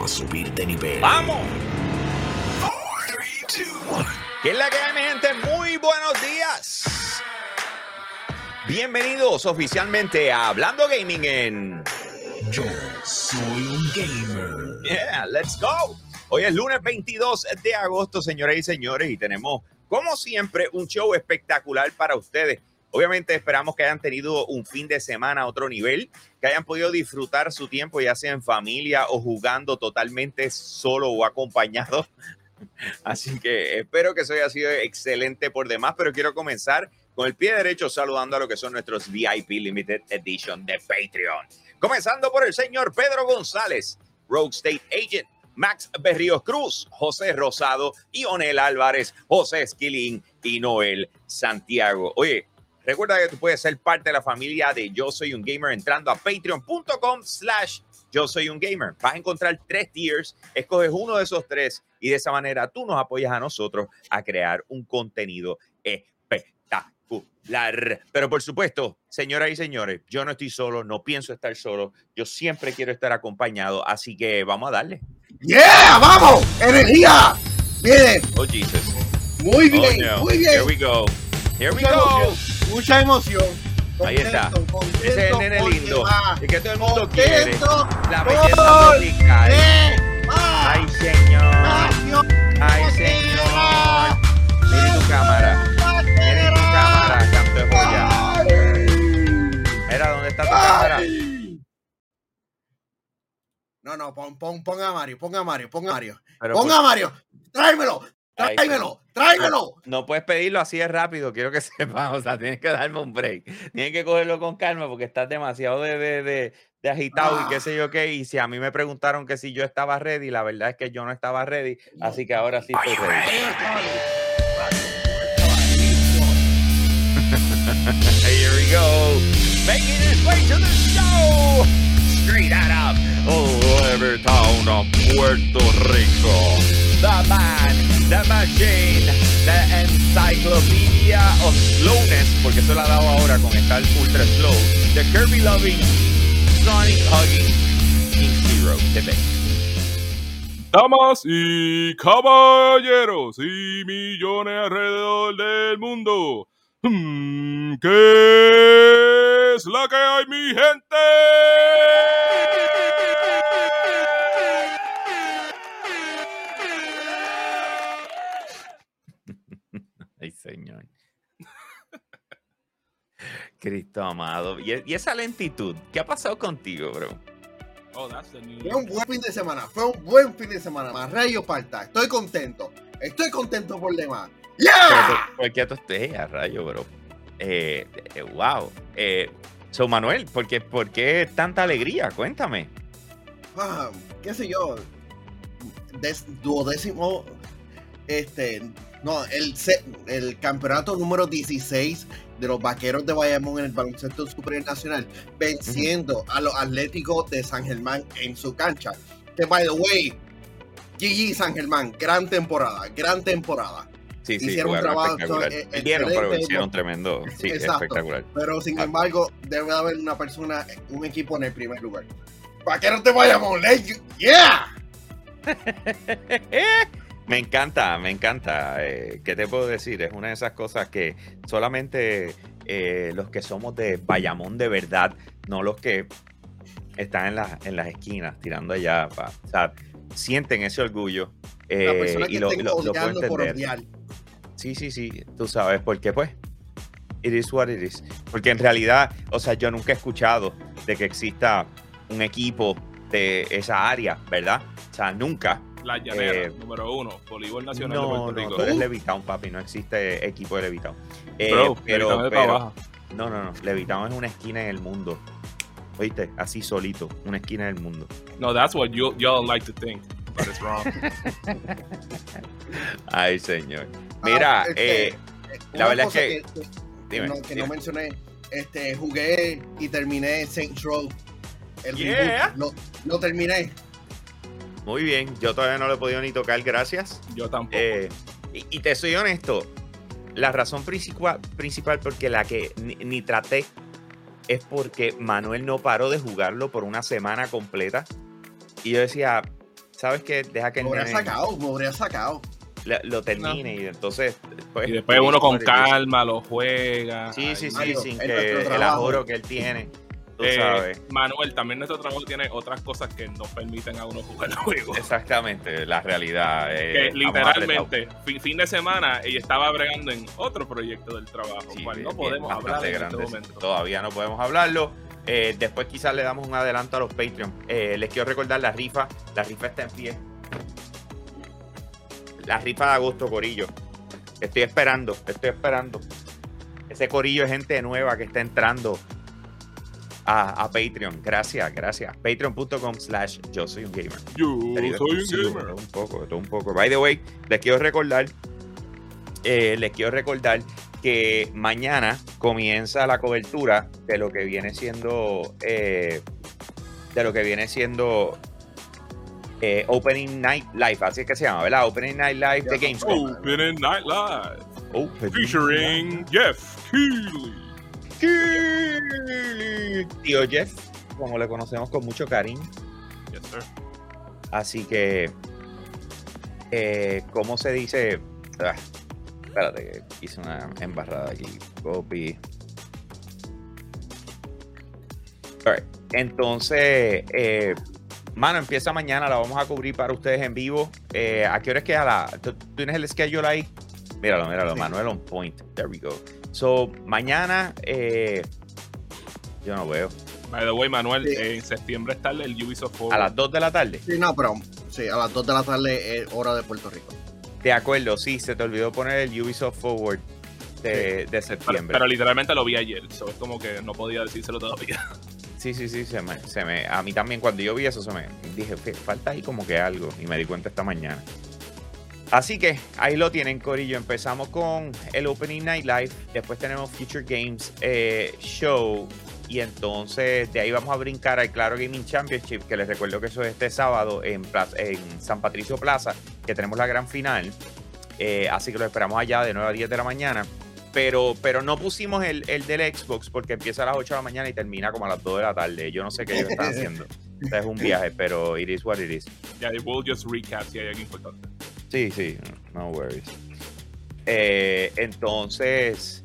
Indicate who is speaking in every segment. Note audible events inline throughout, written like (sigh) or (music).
Speaker 1: A subir de nivel.
Speaker 2: ¡Vamos! ¿Qué es la que hay, mi gente? Muy buenos días. Bienvenidos oficialmente a Hablando Gaming en...
Speaker 1: Yo soy un gamer.
Speaker 2: Yeah, let's go. Hoy es lunes 22 de agosto, señoras y señores, y tenemos, como siempre, un show espectacular para ustedes. Obviamente esperamos que hayan tenido un fin de semana a otro nivel, que hayan podido disfrutar su tiempo, ya sea en familia o jugando totalmente solo o acompañado. (laughs) Así que espero que eso haya sido excelente por demás, pero quiero comenzar con el pie derecho saludando a lo que son nuestros VIP Limited Edition de Patreon. Comenzando por el señor Pedro González, Rogue State Agent, Max Berríos Cruz, José Rosado, Ionel Álvarez, José Esquilín y Noel Santiago. Oye, recuerda que tú puedes ser parte de la familia de Yo Soy Un Gamer entrando a patreon.com slash Yo Soy Un Gamer. Vas a encontrar tres tiers, escoges uno de esos tres y de esa manera tú nos apoyas a nosotros a crear un contenido espectacular. Pero por supuesto, señoras y señores, yo no estoy solo, no pienso estar solo, yo siempre quiero estar acompañado, así que vamos a darle.
Speaker 3: ¡Yeah! ¡Vamos! ¡Energía! Bien,
Speaker 2: Oh, Jesus.
Speaker 3: muy
Speaker 2: Oh,
Speaker 3: bien,
Speaker 2: no.
Speaker 3: muy
Speaker 2: Here
Speaker 3: bien.
Speaker 2: we go. Here we go.
Speaker 3: Mucha emoción.
Speaker 2: Ahí está.
Speaker 3: Contento,
Speaker 2: Ese es el nene lindo. El que todo el mundo quiere. La belleza
Speaker 3: va.
Speaker 2: Ay, señor. Ay, señor. Mira tu cámara. Mira tu cámara, canto de joya. Mira, ¿dónde está tu cámara?
Speaker 3: No, no, pon, pon, pon a Mario, pon a Mario, pon a Mario.
Speaker 2: Pero
Speaker 3: Pon
Speaker 2: pues,
Speaker 3: a Mario. Tráemelo, tráemelo, tráemelo.
Speaker 2: no puedes pedirlo así de rápido, quiero que (laughs) sepas. O sea, tienes que darme un break. Tienes que cogerlo con calma porque estás demasiado de, de, de, de agitado y qué
Speaker 3: Ah.
Speaker 2: sé yo qué. Y si a mí me preguntaron que si yo estaba ready, la verdad es que yo no estaba ready. Así que ahora sí estoy ready. (laughs) Here we go. Making his way to the show. Straight out of Levittown, Puerto Rico. The man, the machine, the encyclopedia of slowness, porque eso la ha dado ahora con estar ultra slow. The Kirby loving, Sonic hugging, King Zero. Tepe.
Speaker 4: Damas y caballeros y millones alrededor del mundo. Hmm, ¿Qué es la que hay, mi gente?
Speaker 2: Cristo amado. ¿Y, e- y esa lentitud? ¿Qué ha pasado contigo, bro?
Speaker 4: Oh, that's the new.
Speaker 3: Fue un buen fin de semana, fue un buen fin de semana. Más rayo parta, estoy contento. Estoy contento por demás.
Speaker 2: Pero
Speaker 3: ¡Yeah!
Speaker 2: tú- ¿Por qué tú estés a rayo, bro? Eh, eh, wow. Eh, so, Manuel, ¿por qué, ¿por qué tanta alegría? Cuéntame.
Speaker 3: Ah, qué sé yo, des- duodécimo, este, no, el, el campeonato número 16 de los vaqueros de Bayamón en el baloncesto superior nacional, venciendo a los atléticos de San Germán en su cancha. Que, by the way, GG San Germán, gran temporada, gran temporada.
Speaker 2: Sí, sí,
Speaker 3: Hicieron un trabajo,
Speaker 2: Perdieron, pero hicieron tremendo. Sí,
Speaker 3: Exacto.
Speaker 2: espectacular.
Speaker 3: Pero sin
Speaker 2: Ah.
Speaker 3: embargo, debe haber una persona, un equipo en el primer lugar. Vaqueros de Bayamón, yeah! (laughs)
Speaker 2: me encanta, me encanta. Eh, ¿Qué te puedo decir? Es una de esas cosas que solamente eh, los que somos de Bayamón de verdad, no los que están en, las en las esquinas tirando allá, pa- o sea, sienten ese orgullo.
Speaker 3: La
Speaker 2: eh,
Speaker 3: persona que
Speaker 2: y lo, lo- lo puedo
Speaker 3: por
Speaker 2: entender. Sí, sí, sí, tú sabes, porque pues, it is what it is. Porque en realidad, o sea, yo nunca he escuchado de que exista un equipo de esa área, ¿verdad? O sea, nunca.
Speaker 4: La llanera,
Speaker 2: Eh,
Speaker 4: número uno, voleibol nacional de
Speaker 2: No,
Speaker 4: Puerto
Speaker 2: no,
Speaker 4: Rico.
Speaker 2: tú eres Levitown, papi, no existe equipo de Levitown. Eh,
Speaker 4: Bro,
Speaker 2: pero,
Speaker 4: de
Speaker 2: pero- no, no, no, Levitown es una esquina en el mundo. ¿Oíste? Así solito, una esquina del mundo.
Speaker 4: No, that's what you, y'all like to think, but it's wrong. (laughs)
Speaker 2: Ay, señor. Mira,
Speaker 3: Ah, este,
Speaker 2: eh, la verdad es que-
Speaker 3: que,
Speaker 2: dime,
Speaker 3: no, que
Speaker 2: dime.
Speaker 3: no mencioné, este, jugué y terminé Saints Row. El
Speaker 2: Yeah.
Speaker 3: reboot, lo, lo terminé.
Speaker 2: Muy bien, yo todavía no lo he podido ni tocar, gracias.
Speaker 4: Yo tampoco.
Speaker 2: Eh, y, y te soy honesto, la razón principal, principal porque la que ni, ni traté es porque Manuel no paró de jugarlo por una semana completa. Y yo decía, ¿sabes qué? Deja que el nene
Speaker 3: sacado, habría sacado.
Speaker 2: la- lo termine y entonces pues,
Speaker 4: Y después uno con calma lo juega.
Speaker 2: Sí, sí, sí,
Speaker 3: Mario,
Speaker 2: sin
Speaker 3: es
Speaker 2: que el
Speaker 3: trabajo.
Speaker 2: ahorro que él tiene, tú
Speaker 4: Eh,
Speaker 2: sabes.
Speaker 4: Manuel, también nuestro trabajo tiene otras cosas que no permiten a uno jugar el juego.
Speaker 2: Exactamente, la realidad. eh,
Speaker 4: que literalmente, fin, fin de semana, ella estaba bregando en otro proyecto del trabajo,
Speaker 2: Sí,
Speaker 4: cual
Speaker 2: bien,
Speaker 4: no podemos hablar en este momento.
Speaker 2: Todavía no podemos hablarlo. Eh, después quizás le damos un adelanto a los Patreon. Eh, les quiero recordar la rifa. La rifa está en pie. La rifa de agosto, Corillo. Estoy esperando, estoy esperando. Ese Corillo es gente nueva que está entrando a, a Patreon. Gracias, gracias. Patreon.com slash yo soy un gamer.
Speaker 4: Yo
Speaker 2: Querido
Speaker 4: soy un
Speaker 2: exclusivo,
Speaker 4: gamer.
Speaker 2: todo Un poco, todo un poco. By the way, les quiero recordar, eh, les quiero recordar que mañana comienza la cobertura de lo que viene siendo, eh, de lo que viene siendo eh, Opening Night Live, así es que se llama, ¿verdad? Opening Night Live de
Speaker 3: Ya,
Speaker 2: Gamescom.
Speaker 4: Opening Night Live,
Speaker 2: Opening
Speaker 4: featuring Jeff Keighley.
Speaker 2: Tío Jeff, como le conocemos con mucho cariño.
Speaker 4: Yes, sir.
Speaker 2: Así que, eh, ¿cómo se dice? Ah, espérate, que hice una embarrada aquí. Copy. Entonces, eh, mano, empieza mañana, la vamos a cubrir para ustedes en vivo. Eh, ¿A qué hora es que a la... ¿tú, tú tienes el schedule ahí? Míralo, míralo,
Speaker 3: Sí.
Speaker 2: Manuel on point. There we go. So, mañana, eh, yo no veo.
Speaker 4: By the way, Manuel,
Speaker 3: Sí.
Speaker 4: en septiembre está el Ubisoft Forward.
Speaker 2: A las 2 de la tarde.
Speaker 3: Sí, no, pero sí, a las 2 de la tarde es hora de Puerto Rico.
Speaker 2: De acuerdo, sí, se te olvidó poner el Ubisoft Forward de, de septiembre.
Speaker 4: pero literalmente lo vi ayer, so es como que no podía decírselo todavía. (laughs)
Speaker 2: sí, sí, sí, se me, se me, a mí también cuando yo vi eso se me dije, "Fe- falta ahí como que algo y me di cuenta esta mañana. Así que ahí lo tienen, Corillo. Empezamos con el Opening Night Live, después tenemos Future Games eh, Show y entonces de ahí vamos a brincar al Claro Gaming Championship, que les recuerdo que eso es este sábado en, Plaza- en San Patricio Plaza, que tenemos la gran final. Eh, así que lo esperamos allá de 9 a 10 de la mañana. Pero, pero no pusimos el, el del Xbox porque empieza a las 8 de la mañana y termina como a las 2 de la tarde. Yo no sé qué ellos están (laughs) haciendo. Sea, es un viaje, pero it is what it is.
Speaker 4: Ya, we'll just recap si hay algo importante.
Speaker 2: Sí, sí, no worries. Eh, entonces,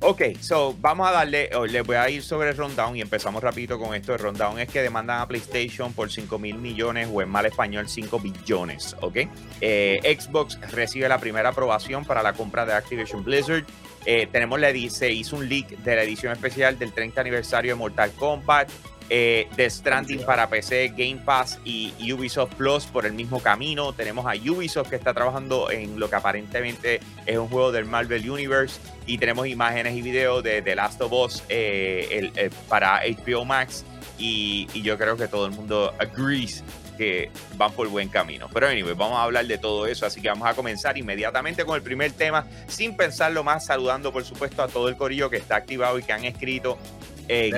Speaker 2: ok, so vamos a darle, oh, les voy a ir sobre el y empezamos rapidito con esto. El rundown es que demandan a PlayStation por 5 mil millones o en mal español 5 billones, ok. Eh, Xbox recibe la primera aprobación para la compra de Activision Blizzard. Eh, tenemos la se hizo un leak de la edición especial del 30 aniversario de Mortal Kombat. Eh, The Stranding para PC, Game Pass y Ubisoft Plus por el mismo camino. Tenemos a Ubisoft que está trabajando en lo que aparentemente es un juego del Marvel Universe. Y tenemos imágenes y videos de The Last of Us eh, el- el- para HBO Max. Y, y yo creo que todo el mundo agrees que van por buen camino. Pero anyway, vamos a hablar de todo eso. Así que vamos a comenzar inmediatamente con el primer tema, sin pensarlo más, saludando por supuesto a todo el corillo que está activado y que han escrito en,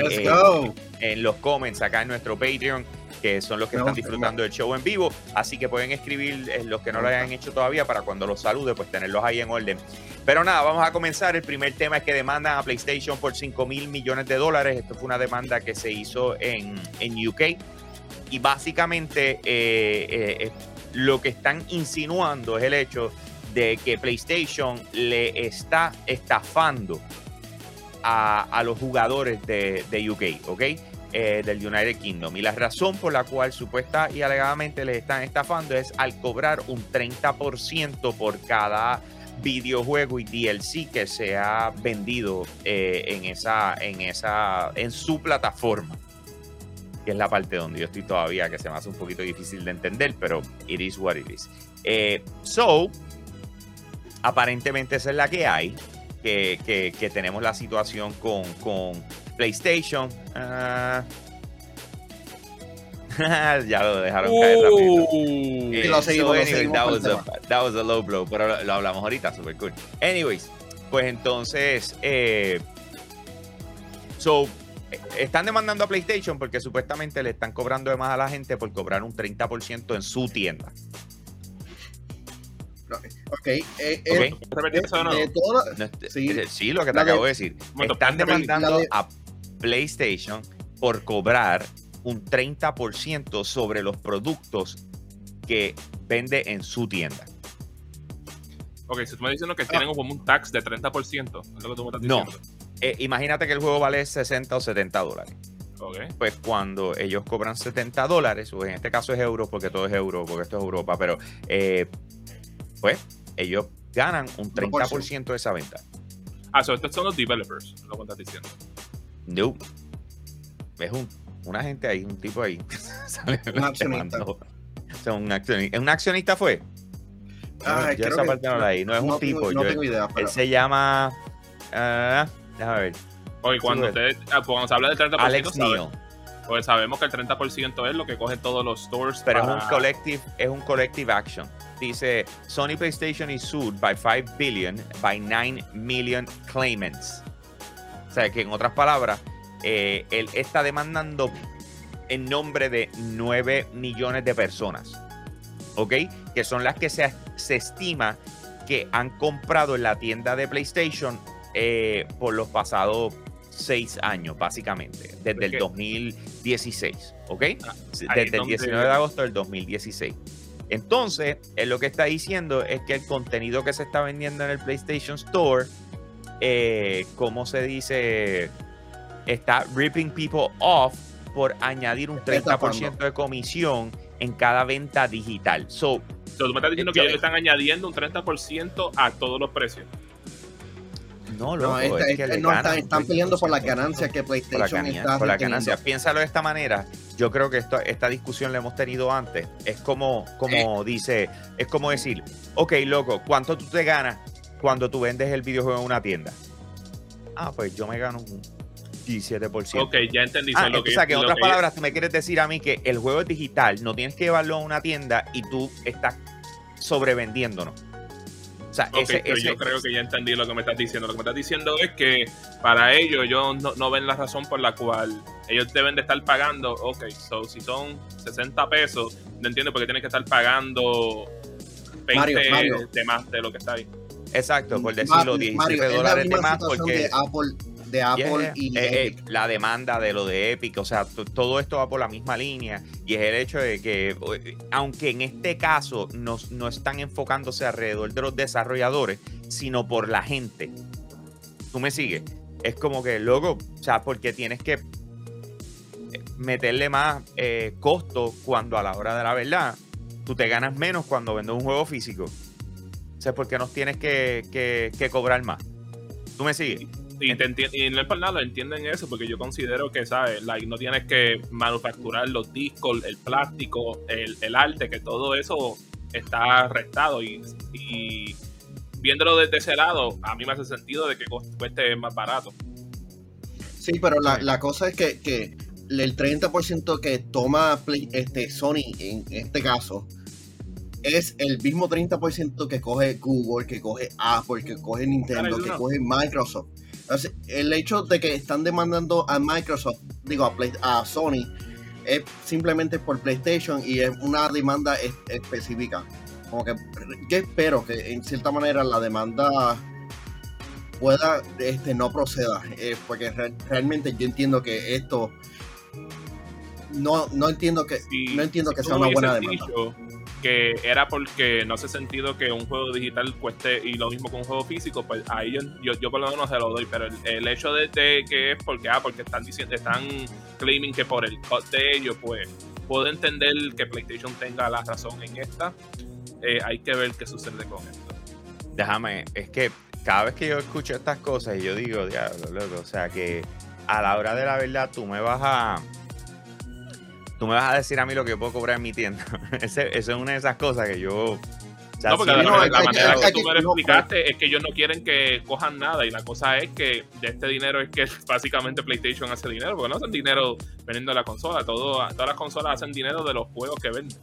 Speaker 2: en los comments acá en nuestro Patreon, que son los que están disfrutando del show en vivo. Así que pueden escribir eh, los que no lo hayan hecho todavía para cuando los salude, pues tenerlos ahí en orden. Pero nada, vamos a comenzar. El primer tema es que demandan a PlayStation por 5 mil millones de dólares. Esto fue una demanda que se hizo en, en UK. Y básicamente eh, eh, eh, lo que están insinuando es el hecho de que PlayStation le está estafando a, a los jugadores de, de UK, ¿ok? Del United Kingdom. Y la razón por la cual supuesta y alegadamente les están estafando es al cobrar un 30% por cada videojuego y DLC que se ha vendido en esa, en esa, en su plataforma. Que es la parte donde yo estoy todavía, que se me hace un poquito difícil de entender, pero it is what it is. Eh, so, aparentemente esa es la que hay. Que, que- que tenemos la situación con, con PlayStation. Ah. (laughs) ya lo dejaron caer rápido.
Speaker 4: Uh,
Speaker 2: Eh,
Speaker 3: lo seguimos,
Speaker 2: so
Speaker 3: lo
Speaker 2: anyway,
Speaker 3: seguimos
Speaker 2: that, was a, that was a low blow, pero lo, lo hablamos ahorita, super cool. Anyways, pues entonces, eh, so, están demandando a PlayStation porque supuestamente le están cobrando de más a la gente por cobrar un 30% en su tienda.
Speaker 3: Ok, eh, eh,
Speaker 2: Ok.
Speaker 4: ¿Repetir eso de
Speaker 2: No
Speaker 3: Sí.
Speaker 2: eh, sí, lo que te
Speaker 3: La
Speaker 2: acabo de decir.
Speaker 4: Momento,
Speaker 2: Están demandando
Speaker 3: de-
Speaker 2: a PlayStation por cobrar un 30% sobre los productos que vende en su tienda.
Speaker 4: Ok, si tú me estás diciendo que tienen como un tax de 30%, es lo que tú me estás
Speaker 2: No. Eh, imagínate que el juego vale 60 o 70 dólares.
Speaker 4: Ok.
Speaker 2: Pues cuando ellos cobran 70 dólares, o en este caso es euros, porque todo es euro, porque esto es Europa, pero eh, pues ellos ganan un 30% de esa venta.
Speaker 4: Ah, so estos son los developers, lo que estás diciendo.
Speaker 2: No. Es un, una gente ahí, un tipo ahí. (laughs) Sale
Speaker 3: Un accionista.
Speaker 2: O sea, un accionista. ¿Un accionista fue?
Speaker 3: Ay,
Speaker 2: yo
Speaker 3: creo
Speaker 2: esa
Speaker 3: que-
Speaker 2: parte no la leí. No es un
Speaker 3: tengo-
Speaker 2: tipo.
Speaker 3: no
Speaker 2: yo-
Speaker 3: tengo idea,
Speaker 2: él se llama. ah, déjame ver.
Speaker 4: Oye, cuando, usted, ah, cuando se habla del 30%,
Speaker 2: Alex
Speaker 4: sabe-
Speaker 2: Neal.
Speaker 4: pues sabemos que el 30% es lo que coge todos los stores.
Speaker 2: Pero es un collective, es un collective action. Dice Sony PlayStation is sued by 5 billion by 9 million claimants. O sea que en otras palabras, eh, él está demandando en nombre de 9 millones de personas. ¿Ok? Que son las que se, se estima que han comprado en la tienda de PlayStation eh, por los pasados 6 años, básicamente. Desde el
Speaker 4: Porque-
Speaker 2: 2016. ¿Ok?
Speaker 4: Ah,
Speaker 2: desde el
Speaker 4: donde-
Speaker 2: 19 de agosto del 2016. Entonces, él lo que está diciendo es que el contenido que se está vendiendo en el PlayStation Store, eh, ¿cómo se dice? Está ripping people off por añadir un 30% de comisión en cada venta digital. So,
Speaker 4: So, tú me estás diciendo que ellos le están añadiendo un 30% a todos los precios.
Speaker 2: No, loco,
Speaker 3: no, esta-
Speaker 2: es que
Speaker 3: esta-
Speaker 2: le
Speaker 3: no,
Speaker 2: ganan
Speaker 3: están, están peleando por las
Speaker 2: 30%.
Speaker 3: ganancias que
Speaker 2: por la,
Speaker 3: PlayStation
Speaker 2: ganancia,
Speaker 3: está
Speaker 2: por la
Speaker 3: reteniendo.
Speaker 2: ganancia. Piénsalo de esta manera. Yo creo que esto, esta discusión la hemos tenido antes. Es como, como dice, es como decir, ok, loco, ¿cuánto tú te ganas cuando tú vendes el videojuego en una tienda? Ah, pues yo me gano un 17%.
Speaker 4: Ok, ya entendí.
Speaker 2: Ah,
Speaker 4: lo
Speaker 2: o sea, que en otras
Speaker 4: que-
Speaker 2: palabras, tú me quieres decir a mí que el juego es digital, no tienes que llevarlo a una tienda y tú estás sobrevendiéndonos. O sea,
Speaker 4: Ok,
Speaker 2: ese,
Speaker 4: pero
Speaker 2: ese-
Speaker 4: yo creo que ya entendí lo que me estás diciendo. Lo que me estás diciendo es que para ellos, ellos no, no ven la razón por la cual ellos deben de estar pagando. Ok, so si son 60 pesos, no entiendo por qué tienen que estar pagando 20
Speaker 3: Mario, Mario.
Speaker 4: de más de lo que está ahí.
Speaker 2: exacto, por decirlo,
Speaker 3: Ma-
Speaker 2: 17
Speaker 3: Mario, es la
Speaker 2: dólares de más porque...
Speaker 3: de Apple, de Apple
Speaker 2: Yeah,
Speaker 3: y
Speaker 2: eh, eh, la demanda de lo de Epic, o sea, todo esto va por la misma línea y es el hecho de que, eh, aunque en este caso no, no están enfocándose alrededor de los desarrolladores, sino por la gente. ¿Tú me sigues? Es como que, luego, o sea, porque tienes que eh, meterle más eh, costo cuando a la hora de la verdad tú te ganas menos cuando vendes un juego físico. O sea, porque nos tienes que, que- que cobrar más. ¿Tú me sigues?
Speaker 4: Y, te enti- y no es por nada, entienden eso, porque yo considero que, ¿sabes? Like, no tienes que manufacturar los discos, el plástico, el, el arte, que todo eso está restado. Y, y viéndolo desde ese lado, a mí me hace sentido de que cueste más barato.
Speaker 3: Sí, pero la, la cosa es que, que el 30% que toma Play- este, Sony en este caso es el mismo 30% que coge Google, que coge Apple, que coge Nintendo, que coge Microsoft. El hecho de que están demandando a Microsoft, digo, a, Play- a Sony, es simplemente por PlayStation y es una demanda es- específica. Como que yo espero que en cierta manera la demanda pueda este no proceda eh, porque re- realmente yo entiendo que esto no no entiendo que no entiendo que sea una buena demanda
Speaker 4: dicho Que era porque no hace sentido que un juego digital cueste y lo mismo con un juego físico, pues ahí yo, yo, yo por lo menos se lo doy, pero el, hecho de, de que es porque, ah, porque están diciendo, están claiming que por el cut de ellos, pues puedo entender que PlayStation tenga la razón en esta. Eh, hay que ver qué sucede con esto.
Speaker 2: déjame, es que cada vez que yo escucho estas cosas y yo digo, diablo, loco, o sea que a la hora de la verdad tú me vas a tú me vas a decir a mí lo que puedo cobrar en mi tienda. (laughs) Ese- Eso es una de esas cosas que yo o sea,
Speaker 4: no, porque
Speaker 2: sí,
Speaker 4: la,
Speaker 3: no,
Speaker 4: la
Speaker 3: que-
Speaker 4: manera que
Speaker 3: que-
Speaker 4: tú me lo explicaste es que ellos no quieren que cojan nada y la cosa es que de este dinero es que (laughs) básicamente PlayStation hace dinero, porque no hacen dinero vendiendo la consola, todo, todas las consolas hacen dinero de los juegos que venden.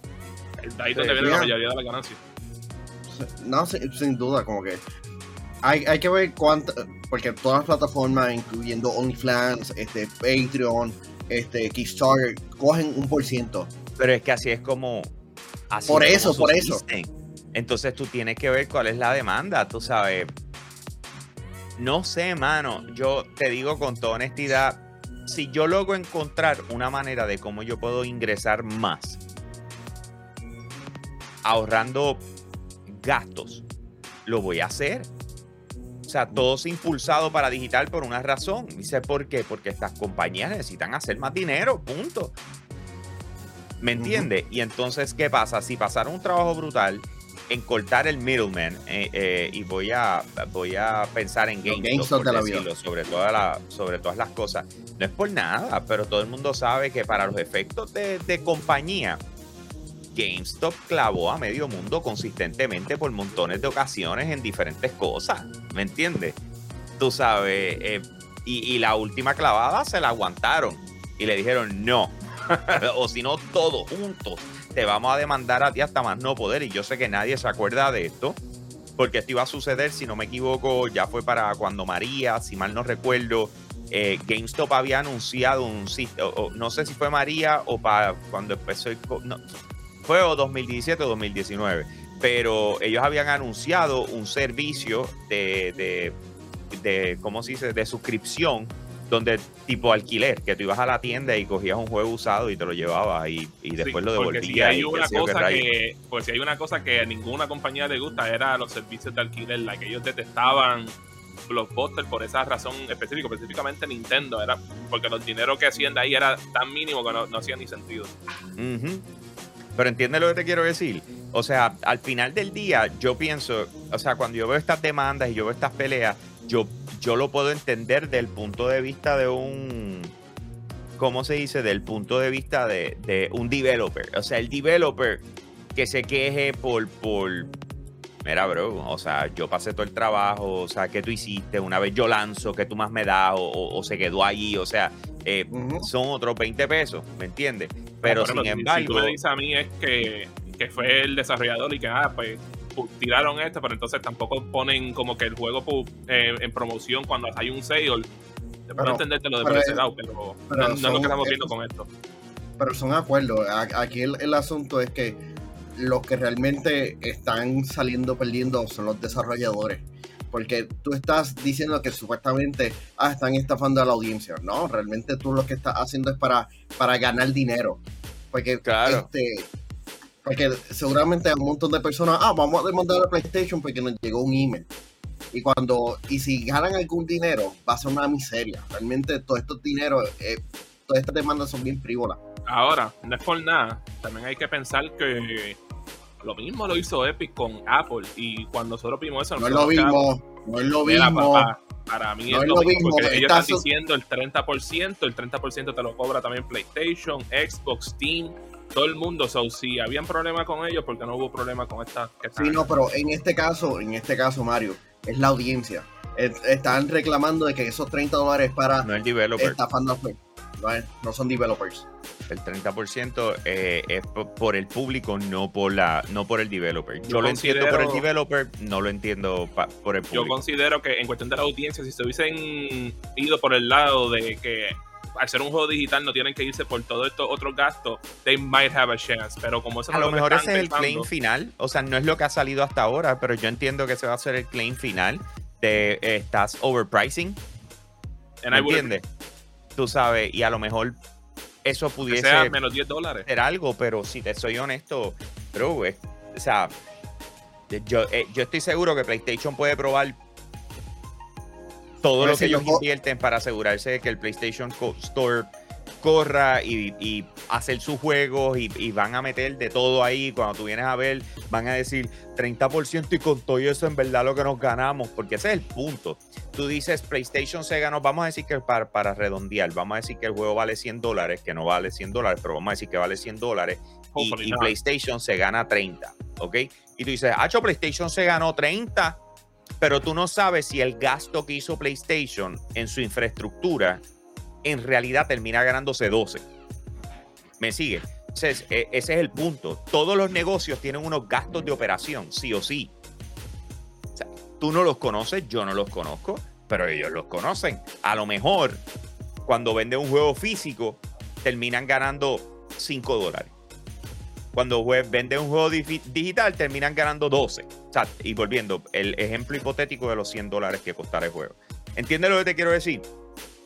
Speaker 4: De ahí es donde
Speaker 2: Sí,
Speaker 4: viene la mayoría de la ganancia.
Speaker 3: no sin, sin duda como que hay, hay que ver cuánto porque todas las plataformas incluyendo OnlyFans este Patreon este Kickstarter cogen un por ciento
Speaker 2: pero es que así es como así
Speaker 3: Por
Speaker 2: es
Speaker 3: eso,
Speaker 2: como
Speaker 3: por eso.
Speaker 2: Entonces tú tienes que ver cuál es la demanda, tú sabes. No sé, mano. Yo te digo con toda honestidad, si yo logro encontrar una manera de cómo yo puedo ingresar más ahorrando gastos, lo voy a hacer. O sea, todo es impulsado para digital por una razón. Dice, ¿por qué? Porque estas compañías necesitan hacer más dinero, punto. ¿Me entiende? Y entonces, ¿qué pasa? Si pasaron un trabajo brutal en cortar el middleman, eh, eh, y voy a, voy a pensar en GameStop, por decirlo, sobre, toda la, sobre todas las cosas. No es por nada, pero todo el mundo sabe que para los efectos de, de compañía, GameStop clavó a medio mundo consistentemente por montones de ocasiones en diferentes cosas. ¿Me entiendes? Tú sabes, eh, y, la última clavada se la aguantaron y le dijeron no. (laughs) o si no, todos juntos te vamos a demandar a ti hasta más no poder. Y yo sé que nadie se acuerda de esto, porque esto iba a suceder, si no me equivoco, ya fue para cuando María, si mal no recuerdo, eh, GameStop había anunciado un sitio, no sé si fue María o para cuando empezó el... fue o 2017 o 2019, pero ellos habían anunciado un servicio de, de, de ¿cómo se dice?, de suscripción, donde tipo alquiler, que tú ibas a la tienda y cogías un juego usado y te lo llevabas y, y después
Speaker 4: Sí,
Speaker 2: lo devolvías.
Speaker 4: si hay una cosa que pues si hay una cosa que a ninguna compañía le gusta era los servicios de alquiler la que ellos detestaban Blockbuster por esa razón específica específicamente Nintendo era porque los dineros que hacían de ahí era tan mínimo que no, no hacía ni sentido
Speaker 2: Ujú. Pero entiende lo que te quiero decir. O sea, al final del día, yo pienso, o sea, cuando yo veo estas demandas y yo veo estas peleas, yo, yo lo puedo entender del punto de vista de un. ¿Cómo se dice? Del punto de vista de, de un developer. O sea, el developer que se queje por, por. Mira, bro, o sea, yo pasé todo el trabajo, o sea, ¿qué tú hiciste? Una vez yo lanzo, ¿qué tú más me das? O, o- o se quedó allí, o sea, eh,
Speaker 3: Ujú.
Speaker 2: son otros 20 pesos, ¿me entiendes? Pero
Speaker 4: Por ejemplo,
Speaker 2: sin
Speaker 4: si-
Speaker 2: embargo.
Speaker 4: si tú me dices a mí es que, que fue el desarrollador y que ah pues pu- tiraron esto pero entonces tampoco ponen como que el juego eh, en promoción cuando hay un sale te puedo
Speaker 3: Pero-
Speaker 4: entenderte lo de
Speaker 3: pero
Speaker 4: por ese
Speaker 3: es-
Speaker 4: lado, pero,
Speaker 3: pero
Speaker 4: no, no es lo que estamos
Speaker 3: es-
Speaker 4: viendo con esto
Speaker 3: pero son acuerdos. Aquí el, el asunto es que los que realmente están saliendo perdiendo son los desarrolladores. Porque tú estás diciendo que supuestamente ah, están estafando a la audiencia. No, realmente tú lo que estás haciendo es para, para ganar dinero. Porque,
Speaker 2: Claro.
Speaker 3: este, porque seguramente a un montón de personas, ah, vamos a demandar a PlayStation porque nos llegó un email. Y cuando, y si ganan algún dinero, va a ser una miseria. Realmente todos estos dineros, eh, todas estas demandas son bien frívolas.
Speaker 4: Ahora, no es por nada, también hay que pensar que lo mismo lo hizo Epic con Apple y cuando nosotros vimos eso,
Speaker 3: No es lo mismo, no es lo
Speaker 4: "Mira,
Speaker 3: mismo.
Speaker 4: para mí
Speaker 3: No
Speaker 4: es
Speaker 3: es
Speaker 4: lo mismo,
Speaker 3: mismo,
Speaker 4: porque ellos están diciendo el 30%, el 30% te lo cobra también PlayStation, Xbox, Steam, todo el mundo. So, si habían problemas con ellos, porque no hubo problema con esta que
Speaker 3: Sí, no, pero en este caso, en este caso, Mario, es la audiencia. Es- Están reclamando de que esos 30 dólares para
Speaker 2: No el developer.
Speaker 3: estafando a. no, es- no son developers.
Speaker 2: El 30% eh, es po- por el público, no por la, no por el developer. Yo,
Speaker 4: Yo
Speaker 2: lo entiendo por el developer, no lo entiendo pa- por el
Speaker 4: Yo
Speaker 2: público.
Speaker 4: considero que en cuestión de la audiencia, si se hubiesen ido por el lado de que al ser un juego digital no tienen que irse por todos estos otros gastos, they might have a chance. Pero como eso
Speaker 2: A
Speaker 4: no
Speaker 2: lo
Speaker 4: que
Speaker 2: mejor ese es el
Speaker 4: pensando,
Speaker 2: claim final. O sea, no es lo que ha salido hasta ahora, pero yo entiendo que ese va a ser el claim final de eh, estás overpricing. ¿Me entiendes? Tú sabes, y a lo mejor eso pudiese
Speaker 4: sea menos 10 dólares.
Speaker 2: hacer algo, pero si te soy honesto, bro, es- o sea, yo, eh, yo estoy seguro que PlayStation puede probar todo
Speaker 3: Pero
Speaker 2: lo
Speaker 3: si
Speaker 2: que ellos invierten para asegurarse de que el PlayStation Store corra y, y hacer sus juegos y, y van a meter de todo ahí. Cuando tú vienes a ver, van a decir 30% y con todo eso en verdad lo que nos ganamos, porque ese es el punto. Tú dices PlayStation se ganó, vamos a decir que para, para redondear, vamos a decir que el juego vale 100 dólares, que no vale 100 dólares, pero vamos a decir que vale 100 dólares y. PlayStation se gana 30, ¿ok? Y tú dices, hacho, PlayStation se ganó 30, pero tú no sabes si el gasto que hizo PlayStation en su infraestructura en realidad termina ganándose 12. ¿Me sigue? Entonces, e- ese es el punto. Todos los negocios tienen unos gastos de operación, sí o sí. Tú no los conoces, yo no los conozco, pero ellos los conocen. A lo mejor, cuando venden un juego físico, terminan ganando 5 dólares. Cuando venden un juego digital, terminan ganando 12. O sea, y volviendo, el ejemplo hipotético de los 100 dólares que costará el juego. ¿Entiendes lo que te quiero decir?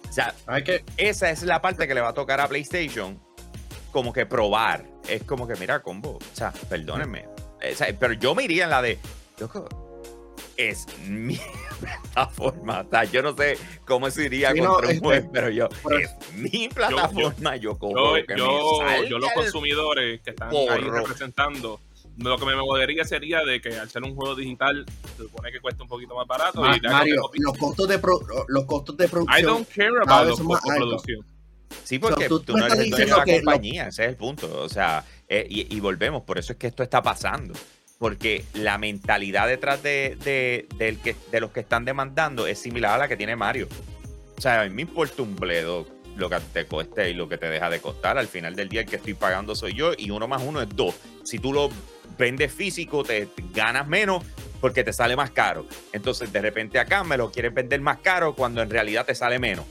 Speaker 2: O sea,
Speaker 3: que,
Speaker 2: esa es la parte que le va a tocar a PlayStation como que probar. Es como que, mira, combo, o sea, perdónenme. o sea, pero yo me iría en la de, loco, es mi (laughs) plataforma. O sea, yo no sé cómo se iría
Speaker 3: Sí, no,
Speaker 2: contra un
Speaker 3: este,
Speaker 2: juez, pero yo,
Speaker 3: pero-
Speaker 2: es mi plataforma, yo,
Speaker 4: Yo,
Speaker 2: lo que me
Speaker 4: yo, los consumidores que están ahí representando, lo que me movería sería de que al ser un juego digital, se supone que cuesta un poquito más barato.
Speaker 3: Ma-
Speaker 4: y ya
Speaker 3: Mario, los costos de pro- los costos de
Speaker 4: I
Speaker 3: producción
Speaker 4: don't care about los costos de producción.
Speaker 2: Sí, porque
Speaker 3: tú-
Speaker 2: tú,
Speaker 3: tú
Speaker 2: no eres de
Speaker 3: diciendo
Speaker 2: la
Speaker 3: lo-
Speaker 2: compañía, ese es el punto. O sea, eh, y, y volvemos, por eso es que esto está pasando. Porque la mentalidad detrás de, de, que, de los que están demandando es similar a la que tiene Mario. O sea, a mí me importa un bledo lo que te cueste y lo que te deja de costar. Al final del día, el que estoy pagando soy yo y uno más uno es dos. Si tú lo vendes físico, te ganas menos porque te sale más caro. Entonces, de repente acá me lo quieres vender más caro cuando en realidad te sale menos.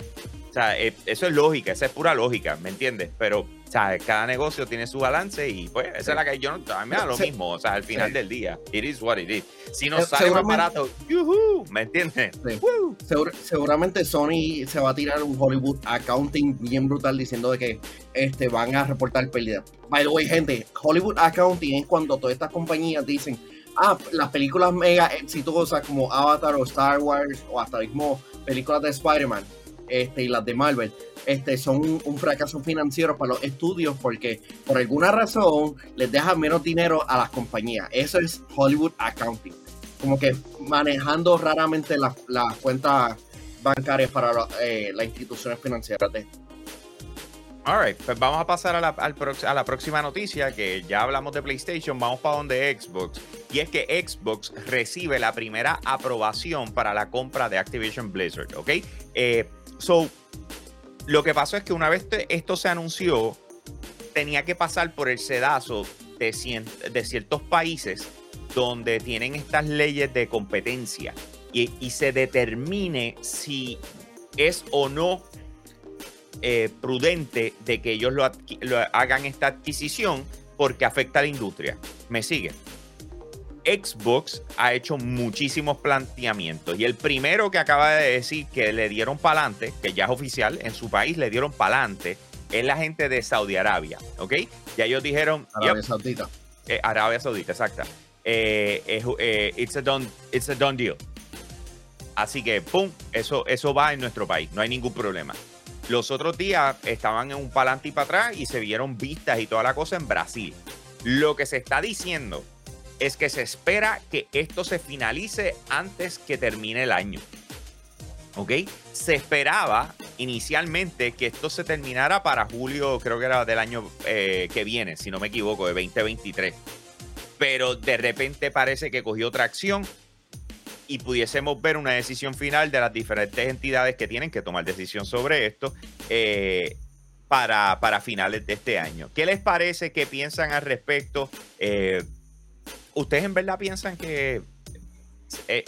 Speaker 2: O sea, eh, eso es lógica, esa es pura lógica, ¿me entiendes? Pero, o sea, cada negocio tiene su balance y pues esa es la que yo no, a mí me da lo
Speaker 3: Se-
Speaker 2: mismo, o sea, al final
Speaker 3: sí.
Speaker 2: del día, it is what it is. Si nos
Speaker 3: Eh,
Speaker 2: sale más barato, yuhu, ¿me entiendes?
Speaker 3: Sí. Segur- seguramente Sony se va a tirar un Hollywood accounting bien brutal diciendo de que este van a reportar pérdidas. By the way, gente, Hollywood accounting es cuando todas estas compañías dicen, ah, las películas mega exitosas como Avatar o Star Wars o hasta mismo películas de Spider-Man este, y las de Marvel, este, son un, fracaso financiero para los estudios porque por alguna razón les dejan menos dinero a las compañías. Eso es Hollywood accounting como que manejando raramente las las cuentas bancarias para la- eh, las instituciones financieras. De,
Speaker 2: All right, pues vamos a pasar a la, a la próxima noticia, que ya hablamos de PlayStation, vamos para donde Xbox. Y es que Xbox recibe la primera aprobación para la compra de Activision Blizzard, ¿ok? Eh, so, lo que pasó es que una vez esto se anunció, tenía que pasar por el sedazo de, cien- de ciertos países donde tienen estas leyes de competencia y, y se determine si es o no eh, prudente de que ellos lo, lo hagan esta adquisición porque afecta a la industria. ¿Me sigue? Xbox ha hecho muchísimos planteamientos y el primero que acaba de decir que le dieron para adelante, que ya es oficial, en su país le dieron para adelante, es la gente de Saudi Arabia, ¿ok? Ya ellos dijeron,
Speaker 3: Arabia
Speaker 2: "Yep,
Speaker 3: Saudita.
Speaker 2: eh, Arabia Saudita, exacta. Eh, eh, it's, a done, it's a done deal. Así que, ¡pum! Eso, eso va en nuestro país, no hay ningún problema. Los otros días estaban en un palante y para atrás y se vieron vistas y toda la cosa en Brasil. Lo que se está diciendo es que se espera que esto se finalice antes que termine el año. ¿Ok? Se esperaba inicialmente que esto se terminara para julio, creo que era del año eh, que viene, si no me equivoco, de 2023. Pero de repente parece que cogió tracción y pudiésemos ver una decisión final de las diferentes entidades que tienen que tomar decisión sobre esto eh, para, para finales de este año. ¿Qué les parece? ¿Qué piensan al respecto? Eh, ¿Ustedes en verdad piensan que eh,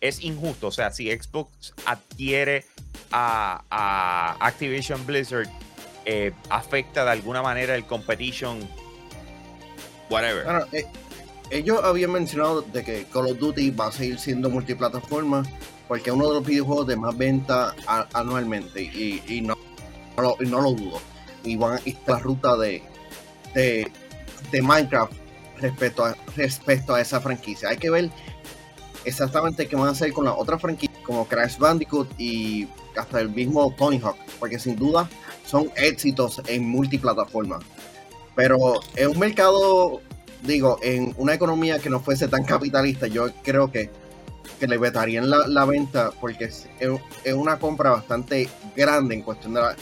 Speaker 2: es injusto? O sea, si Xbox adquiere a, Activision Blizzard, eh, afecta de alguna manera el competition, whatever.
Speaker 3: Bueno, eh, ellos habían mencionado de que Call of Duty va a seguir siendo multiplataforma porque es uno de los videojuegos de más venta anualmente y, no, no lo, no lo dudo. Y van a ir la ruta de, de Minecraft respecto a, respecto a esa franquicia. Hay que ver exactamente qué van a hacer con las otras franquicias como Crash Bandicoot y hasta el mismo Tony Hawk, porque sin duda son éxitos en multiplataforma. Pero en un mercado, digo, en una economía que no fuese tan capitalista, yo creo que, que le vetarían la, la venta porque es, es una compra bastante grande en cuestión de la,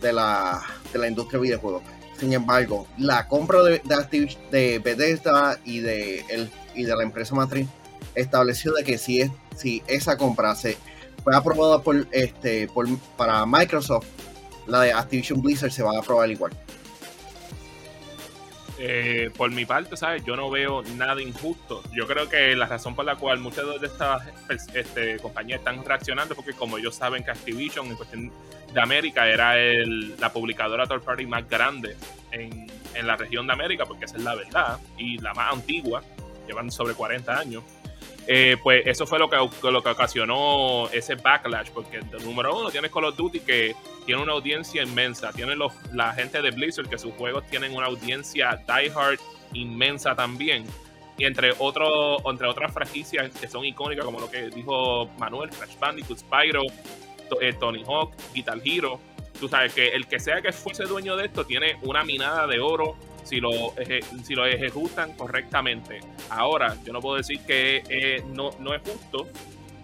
Speaker 3: de la, de la industria de videojuegos. Sin embargo, la compra de, de, de Bethesda y de, el, y de la empresa matriz estableció de que si, es, si esa compra se fue aprobada por, este, por, para Microsoft, la de Activision Blizzard se va a aprobar igual.
Speaker 4: Eh, por mi parte, ¿sabes? Yo no veo nada injusto. Yo creo que la razón por la cual muchas de estas pues, este, compañías están reaccionando porque como ellos saben que Activision en cuestión de América era el, la publicadora third party más grande en, en la región de América, porque esa es la verdad, y la más antigua, llevan sobre 40 años. Eh, pues eso fue lo que, lo que ocasionó ese backlash, porque número uno tienes Call of Duty que tiene una audiencia inmensa, tiene los, la gente de Blizzard que sus juegos tienen una audiencia diehard inmensa también, y entre, otro, entre otras franquicias que son icónicas, como lo que dijo Manuel, Crash Bandicoot, Spyro, eh, Tony Hawk, Guitar Hero. Tú sabes que el que sea que fuese dueño de esto tiene una minada de oro si lo, si lo ejecutan correctamente. Ahora, yo no puedo decir que eh, no, no es justo,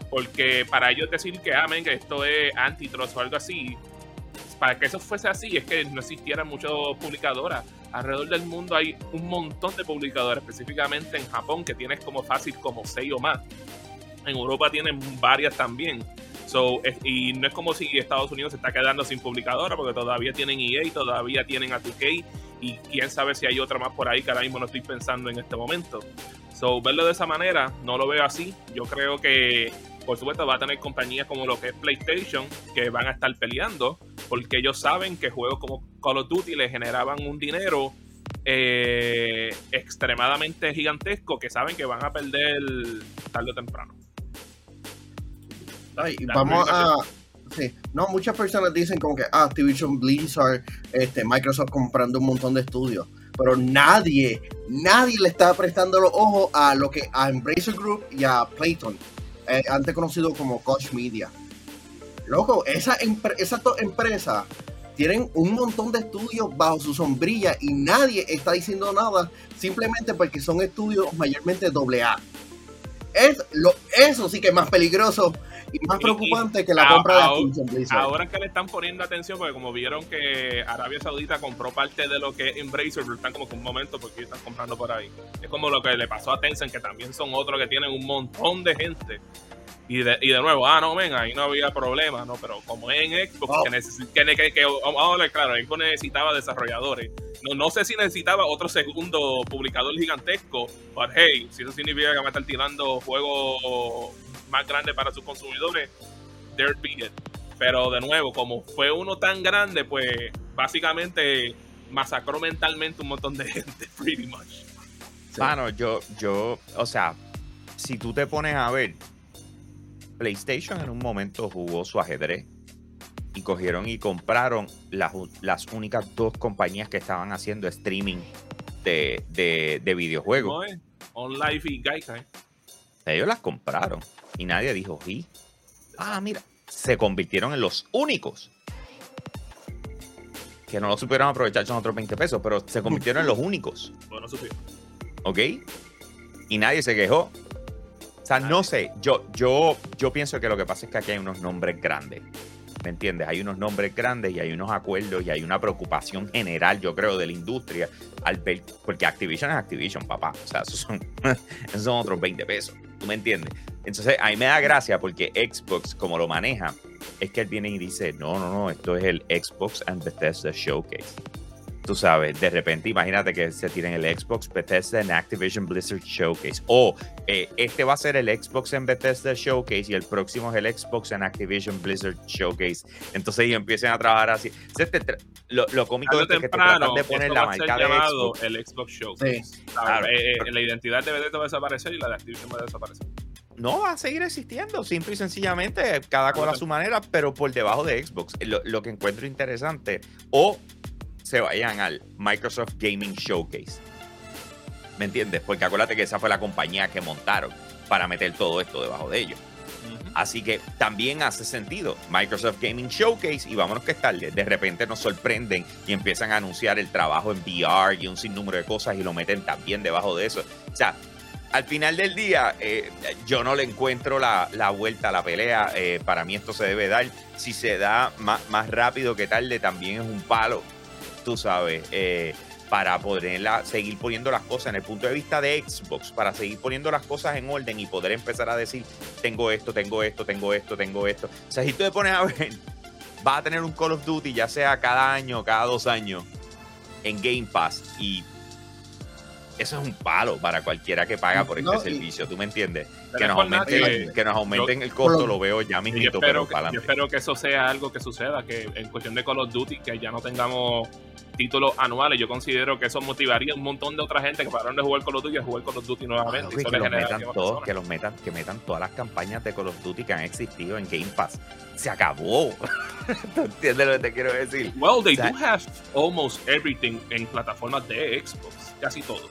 Speaker 4: porque para ellos decir que amen, que esto es antitrust o algo así, para que eso fuese así es que no existieran muchas publicadoras. Alrededor del mundo hay un montón de publicadoras, específicamente en Japón, que tienes como fácil como 6 o más. En Europa tienen varias también. So, y no es como si Estados Unidos se está quedando sin publicadora, porque todavía tienen EA, todavía tienen a 2K, y quién sabe si hay otra más por ahí que ahora mismo no estoy pensando en este momento. So, verlo de esa manera, no lo veo así. Yo creo que, por supuesto, va a tener compañías como lo que es PlayStation, que van a estar peleando, porque ellos saben que juegos como Call of Duty le generaban un dinero eh, extremadamente gigantesco, que saben que van a perder tarde o temprano.
Speaker 3: Ay, vamos a. no, muchas personas dicen como que ah, Activision Blizzard, este, Microsoft comprando un montón de estudios, pero nadie, nadie le está prestando los ojos a lo que a Embracer Group y a Playton, eh, antes conocido como Koch Media. Loco, esa esas dos empresas tienen un montón de estudios bajo su sombrilla y nadie está diciendo nada simplemente porque son estudios mayormente AA. Es lo, eso sí que es más peligroso y más preocupante
Speaker 4: y
Speaker 3: que la
Speaker 4: a-
Speaker 3: compra de Activision Blizzard.
Speaker 4: Ahora que le están poniendo atención, porque como vieron que Arabia Saudita compró parte de lo que es Embracer, pero están como que un momento porque están comprando por ahí. Es como lo que le pasó a Tencent, que también son otros que tienen un montón de gente. Y de, y de nuevo, ah, no, ven, ahí no había problema, ¿no? Pero como es en Xbox,
Speaker 3: Oh.
Speaker 4: que, necesi- que, que, que- vamos a hablar claro, Xbox necesitaba desarrolladores. No, no sé si necesitaba otro segundo publicador gigantesco, pero hey, si eso significa que va a estar tirando juegos más grandes para sus consumidores, there be it. Pero de nuevo, como fue uno tan grande, pues básicamente masacró mentalmente un montón de (laughs) gente, pretty much.
Speaker 3: Sí.
Speaker 2: Mano, yo, yo, o sea, si tú te pones a ver, PlayStation en un momento jugó su ajedrez y cogieron y compraron las, las únicas dos compañías que estaban haciendo streaming de, de, de videojuegos.
Speaker 4: ¿Cómo es? On Life y Gaikai.
Speaker 2: Ellos las compraron y nadie dijo, ¿y? Ah, mira, se convirtieron en los únicos que no lo supieron aprovechar son otros 20 pesos, pero se convirtieron en los (laughs) únicos.
Speaker 4: Bueno, supieron.
Speaker 2: ¿ok? Y nadie se quejó. O sea, no sé, yo, yo, yo pienso que lo que pasa es que aquí hay unos nombres grandes, ¿me entiendes? Hay unos nombres grandes y hay unos acuerdos y hay una preocupación general, yo creo, de la industria al ver, porque Activision es Activision, papá. O sea, esos son, (laughs) esos son otros 20 pesos, ¿tú me entiendes? Entonces, a mí me da gracia porque Xbox, como lo maneja, es que él viene y dice, no, no, no, esto es el Xbox and Bethesda Showcase tú sabes, de repente imagínate que se tiren el Xbox Bethesda en Activision Blizzard Showcase. O eh, este va a ser el Xbox en Bethesda Showcase y el próximo es el Xbox en Activision Blizzard Showcase. Entonces ellos empiezan a trabajar así. Te tra- lo, lo cómico es que te
Speaker 4: temprano,
Speaker 2: tratan de poner la marca de Xbox.
Speaker 4: el Xbox Show.
Speaker 3: Sí.
Speaker 2: Claro.
Speaker 4: Eh, eh, la identidad de Bethesda va a desaparecer y la de Activision va a desaparecer.
Speaker 2: No va a seguir existiendo, simple y sencillamente, cada cual a su manera, pero por debajo de Xbox. Lo, lo que encuentro interesante, o se vayan al Microsoft Gaming Showcase. ¿Me entiendes? Porque acuérdate que esa fue la compañía que montaron para meter todo esto debajo de ellos. Así que también hace sentido. Microsoft Gaming Showcase y vámonos que es tarde. De repente nos sorprenden y empiezan a anunciar el trabajo en VR y un sinnúmero de cosas y lo meten también debajo de eso. O sea, al final del día, eh, yo no le encuentro la, la vuelta a la pelea. Eh, para mí esto se debe dar. Si se da más, más rápido que tarde, también es un palo, tú sabes, eh, para poderla, seguir poniendo las cosas en el punto de vista de Xbox, para seguir poniendo las cosas en orden y poder empezar a decir, tengo esto, tengo esto, tengo esto, tengo esto. O sea, si tú te pones a ver, vas a tener un Call of Duty, ya sea cada año, cada dos años, en Game Pass y eso es un palo para cualquiera que paga por este
Speaker 3: y-
Speaker 2: servicio, ¿tú me entiendes? Que nos, aumenten,
Speaker 4: que-
Speaker 2: que nos aumenten el costo, lo veo ya
Speaker 4: yo
Speaker 2: mismito,
Speaker 4: espero,
Speaker 2: pero
Speaker 4: que,
Speaker 2: para
Speaker 4: yo espero que eso sea algo que suceda, que en cuestión de Call of Duty, que ya no tengamos títulos anuales, yo considero que eso motivaría a un montón de otra gente que pararon de jugar Call of Duty a jugar Call of Duty nuevamente. Eso
Speaker 2: que los metan todos, que los metan, que metan todas las campañas de Call of Duty que han existido en Game Pass. Se acabó. (laughs) ¿Tú entiendes lo que te quiero decir?
Speaker 4: Well, they
Speaker 2: O sea-
Speaker 4: do have almost everything en plataformas de Xbox, casi todo.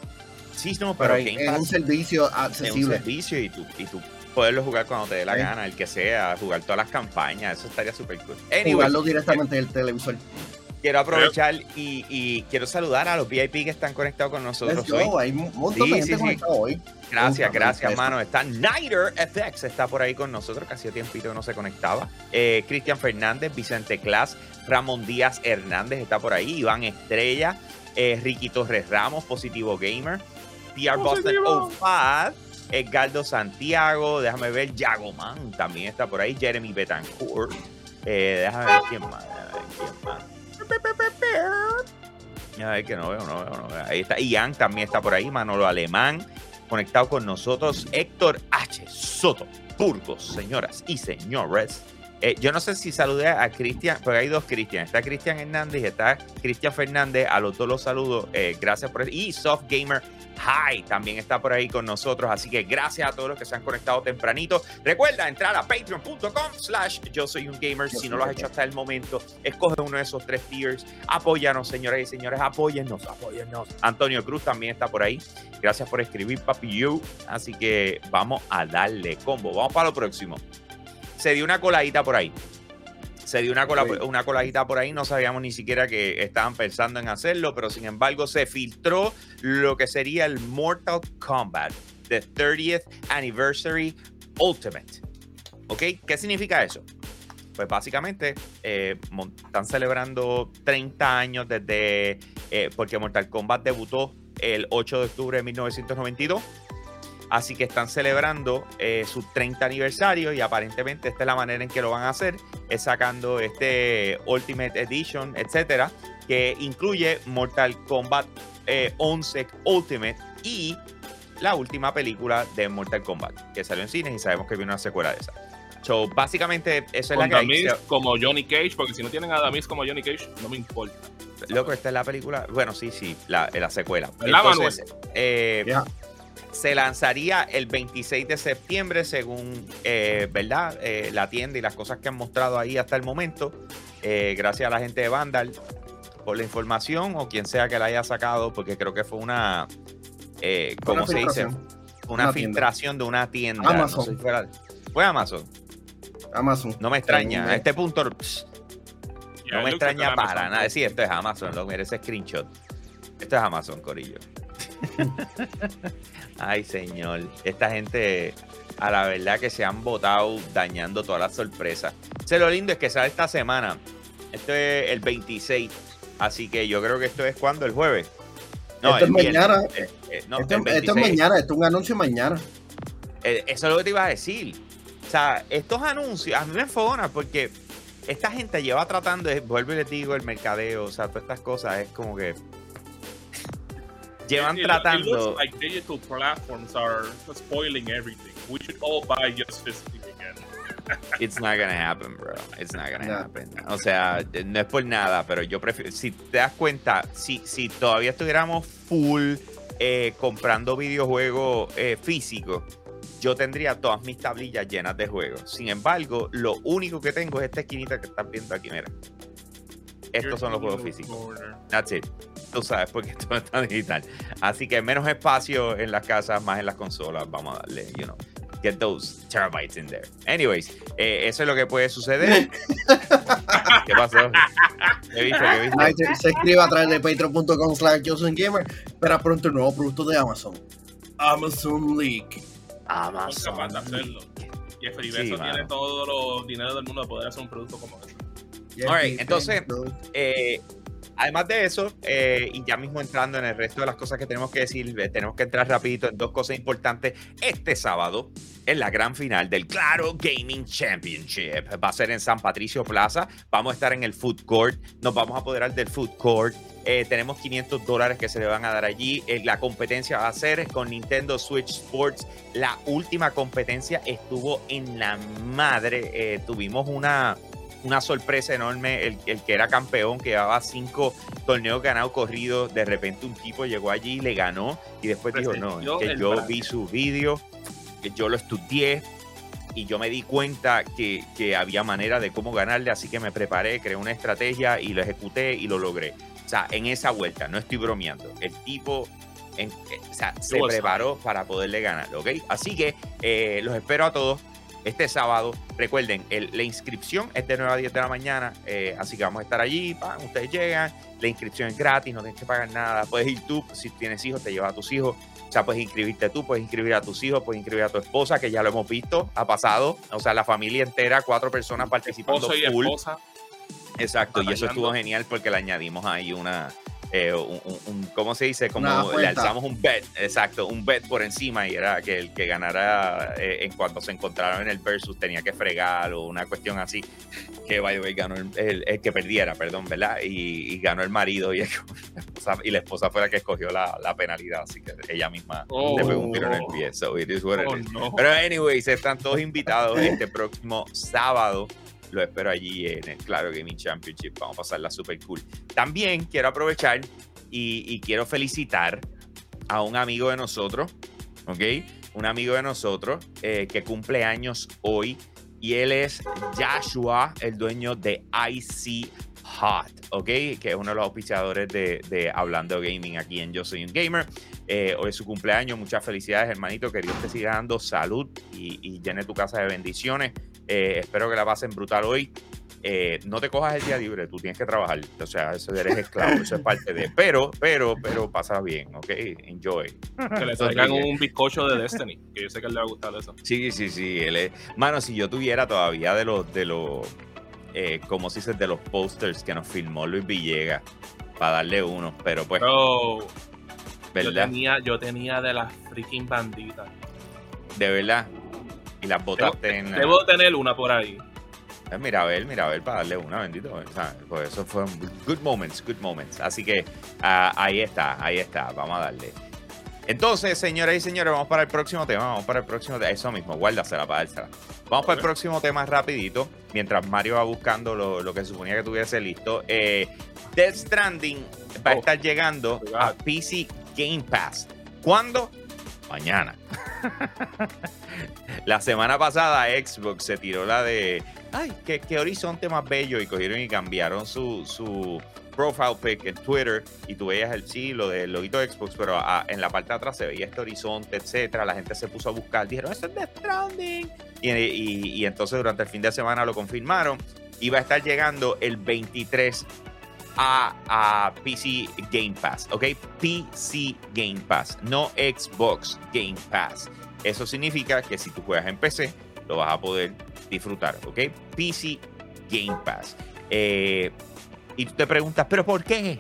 Speaker 2: Sí, no,
Speaker 3: pero
Speaker 2: pero Game
Speaker 3: en un servicio
Speaker 2: es un
Speaker 3: accesible.
Speaker 2: servicio y tú, y tú poderlo jugar cuando te dé la
Speaker 3: Sí.
Speaker 2: gana, el que sea, jugar todas las campañas, eso estaría súper cool. Anyway,
Speaker 3: Jugarlo directamente del televisor.
Speaker 2: quiero aprovechar y, y quiero saludar a los VIP que están conectados con nosotros
Speaker 3: Let's
Speaker 2: hoy.
Speaker 3: go, Hay un montón
Speaker 2: Sí,
Speaker 3: de gente
Speaker 2: sí,
Speaker 3: conectada hoy.
Speaker 2: Gracias, gracias,
Speaker 3: pensé
Speaker 2: mano. Está Nighter FX, está por ahí con nosotros, que hacía tiempito que no se conectaba. Eh, Cristian Fernández, Vicente Clas, Ramón Díaz Hernández está por ahí, Iván Estrella, eh, Ricky Torres Ramos, Positivo Gamer, PR Boston
Speaker 4: Positivo.
Speaker 2: 05, Edgardo Santiago, déjame ver, Yagoman también está por ahí, Jeremy Betancourt, eh, déjame ver quién más, déjame ver quién más. A ver que no veo, no veo, no veo. Ahí está. Ian también está por ahí. Manolo Alemán conectado con nosotros. Héctor H. Soto. Burgos, señoras y señores. Eh, yo no sé si saludé a Cristian, porque hay dos Cristian. Está Cristian Hernández y está Cristian Fernández. A los dos los saludo. Eh, gracias por eso. Y Soft Gamer High también está por ahí con nosotros. Así que gracias a todos los que se han conectado tempranito. Recuerda entrar a patreon.com slash yo soy un gamer. Si no lo has hecho hasta el momento, escoge uno de esos tres tiers. Apóyanos, señoras y señores. Apóyennos, apóyennos. Antonio Cruz también está por ahí. Gracias por escribir, papi you. Así que vamos a darle combo. Vamos para lo próximo. Se dio una coladita por ahí. Se dio una, cola-
Speaker 3: Sí.
Speaker 2: una coladita por ahí. No sabíamos ni siquiera que estaban pensando en hacerlo, pero sin embargo se filtró lo que sería el Mortal Kombat The 30th Anniversary Ultimate. ¿Ok? ¿Qué significa eso? Pues básicamente eh, están celebrando 30 años desde. eh, porque Mortal Kombat debutó el 8 de octubre de 1992. Así que están celebrando eh, su 30 aniversario y aparentemente esta es la manera en que lo van a hacer, es sacando este Ultimate Edition, etcétera, que incluye Mortal Kombat eh, 11 Ultimate y la última película de Mortal Kombat, que salió en cines y sabemos que viene una secuela de esa. So, básicamente, eso es la
Speaker 4: Con
Speaker 2: que hay.
Speaker 4: Damis como Johnny Cage, porque si no tienen a Damis como Johnny Cage, no me importa.
Speaker 2: Loco, esta es la película. Bueno, sí, sí, la, la secuela.
Speaker 4: ¿Verdad,
Speaker 2: Entonces, eh,
Speaker 3: Ya.
Speaker 2: Se lanzaría el 26 de septiembre, según, eh, ¿verdad? Eh, la tienda y las cosas que han mostrado ahí hasta el momento. Eh, gracias a la gente de Vandal por la información o quien sea que la haya sacado, porque creo que fue una, eh, ¿cómo
Speaker 3: Una
Speaker 2: se dice?
Speaker 3: filtración.
Speaker 2: Una,
Speaker 3: tienda.
Speaker 2: filtración de una tienda.
Speaker 3: Amazon.
Speaker 2: No sé si fuera- fue Amazon.
Speaker 3: Amazon.
Speaker 2: No me extraña. A este punto, psh,
Speaker 4: Ya,
Speaker 2: no me extraña para nada. Sí, esto es Amazon, loco. Mira ese screenshot. Esto es Amazon, Corillo. (laughs) Ay, señor. Esta gente, a la verdad que se han votado dañando todas las sorpresas. Sé lo lindo es que sale esta semana. Esto es el 26. Así que yo creo que esto es cuando, el jueves.
Speaker 3: Esto es mañana.
Speaker 2: Eh, eh, no,
Speaker 3: esto, es
Speaker 2: 26.
Speaker 3: mañana, esto es un anuncio mañana.
Speaker 2: Eh, eso es lo que te iba a decir. O sea, estos anuncios a mí me enfogona porque esta gente lleva tratando, de, vuelvo y les digo, el mercadeo, o sea, todas estas cosas es como que llevan
Speaker 4: It- it- It
Speaker 2: tratando.
Speaker 4: looks like digital platforms are spoiling everything. We should all buy just physically again. (laughs)
Speaker 2: It's not gonna happen, bro. It's not gonna
Speaker 3: No.
Speaker 2: happen. O sea, no es por nada, pero yo prefiero. Si te das cuenta, si, si todavía estuviéramos full eh, comprando videojuegos eh, físicos, yo tendría todas mis tablillas llenas de juegos. Sin embargo, lo único que tengo es esta esquinita que estás viendo aquí, mira. Estos son los juegos físicos. That's it. Tú sabes, porque (laughs) esto está digital. Así que menos espacio en las casas, más en las consolas. Vamos a darle, you know, get those terabytes in there. Anyways, eh, eso es lo que puede suceder. (laughs) ¿Qué pasó? ¿Qué viste? ¿Qué viste?
Speaker 3: Se, se escribe a través de patreon.com slash gamer. Espera pronto el nuevo producto de Amazon. Amazon Leak.
Speaker 4: Son capaces de hacerlo. Jeffrey Bezos tiene todo los dinero del mundo de poder hacer un producto como ese.
Speaker 2: Alright, entonces- Eh, además de eso, eh, y ya mismo entrando en el resto de las cosas que tenemos que decir, tenemos que entrar rapidito en dos cosas importantes. Este sábado es la gran final del Claro Gaming Championship. Va a ser en San Patricio Plaza. Vamos a estar en el Food Court. Nos vamos a apoderar del Food Court. Eh, tenemos 500 dólares que se le van a dar allí. Eh, la competencia va a ser con Nintendo Switch Sports. La última competencia estuvo en la madre. Eh, tuvimos una, una sorpresa enorme. El, el que era campeón, que llevaba cinco torneos ganados corridos, de repente un tipo llegó allí, le ganó y después dijo, no, que yo
Speaker 4: brazo".
Speaker 2: vi su vídeo, que yo lo estudié y yo me di cuenta que, que había manera de cómo ganarle, así que me preparé, creé una estrategia y lo ejecuté y lo logré. O sea, en esa vuelta, no estoy bromeando. El tipo en- eh, o sea, se preparó para poderle ganar, ¿ok? Así que eh, los espero a todos este sábado. Recuerden, el- la inscripción es de 9 a 10 de la mañana, eh, así que vamos a estar allí, pan, ustedes llegan, la inscripción es gratis, no tienes que pagar nada, puedes ir tú, si tienes hijos, te llevas a tus hijos, o sea, puedes inscribirte tú, puedes inscribir a tus hijos, puedes inscribir a tu esposa, que ya lo hemos visto, ha pasado, o sea, la familia entera, cuatro personas participando
Speaker 4: Esposo y
Speaker 2: full.
Speaker 4: esposa.
Speaker 2: Exacto, y eso estuvo genial porque le añadimos ahí una, eh, un, un- ¿cómo se dice? Como le alzamos un bet, exacto, un bet por encima y era que el que ganara eh, en cuanto se encontraron en el versus tenía que fregar o una cuestión así, que by the way, ganó el, el- el que perdiera, perdón, ¿verdad? Y, y ganó el marido y, el- (laughs) la esposa, y la esposa fue la que escogió la, la penalidad, así que ella misma
Speaker 4: Oh.
Speaker 2: le pegó un tiro en el pie, so it is what it
Speaker 4: Oh,
Speaker 2: is.
Speaker 4: no.
Speaker 2: Pero anyways, están todos invitados este próximo sábado. Lo espero allí en el Claro Gaming Championship. Vamos a pasarla super cool. También quiero aprovechar y, quiero felicitar a un amigo de nosotros, ¿ok? Un amigo de nosotros eh, que cumple años hoy y él es Joshua, el dueño de IC Hot, ¿ok? Que es uno de los auspiciadores de, de Hablando Gaming aquí en Yo Soy un Gamer. Eh, hoy es su cumpleaños, muchas felicidades, hermanito. Que Dios te siga dando salud y, y llene tu casa de bendiciones. Eh, espero que la pasen brutal hoy. Eh, no te cojas el día libre, tú tienes que trabajar. O sea, eso eres esclavo, eso es parte de. Pero, pero, pero pasa bien, ¿ok? Enjoy.
Speaker 4: Que le (laughs) traigan un bizcocho de Destiny, que yo sé que a él le va a gustar eso.
Speaker 2: Sí, sí, sí. Él es... Mano, si yo tuviera todavía de los, de los, eh, como se dice, de los posters que nos filmó Luis Villegas, para darle uno, pero pues,
Speaker 4: Bro, yo
Speaker 2: ¿verdad?
Speaker 4: tenía, yo tenía de las freaking banditas.
Speaker 2: De verdad. Y las botaste en. la-
Speaker 4: Debo tener una por ahí.
Speaker 2: Mira a ver, mira a ver para darle una, bendito. O sea, pues eso fue un good moments, good moments. Así que ah, ahí está, ahí está. Vamos a darle. Entonces, señoras y señores, vamos para el próximo tema. Vamos para el próximo tema. Eso mismo, guárdasela para dársela. Vamos para el próximo tema rapidito. Mientras Mario va buscando lo, lo que suponía que tuviese listo. Eh, Death Stranding va a
Speaker 4: Oh,
Speaker 2: estar llegando a. PC Game Pass. ¿Cuándo? Mañana. (laughs) la semana pasada Xbox se tiró la de ay, qué, horizonte más bello y cogieron y cambiaron su, su profile pic en Twitter y tú veías el sí, lo del loguito de Xbox, pero ah, en la parte de atrás se veía este horizonte, etcétera, la gente se puso a buscar, dijeron, eso es Death Stranding y, y- y entonces durante el fin de semana lo confirmaron. Va a estar llegando el 23 a, a PC Game Pass, ¿ok? PC Game Pass, no Xbox Game Pass. Eso significa que si tú juegas en PC, lo vas a poder disfrutar, ¿ok? PC Game Pass. Eh, y tú te preguntas, ¿pero por qué?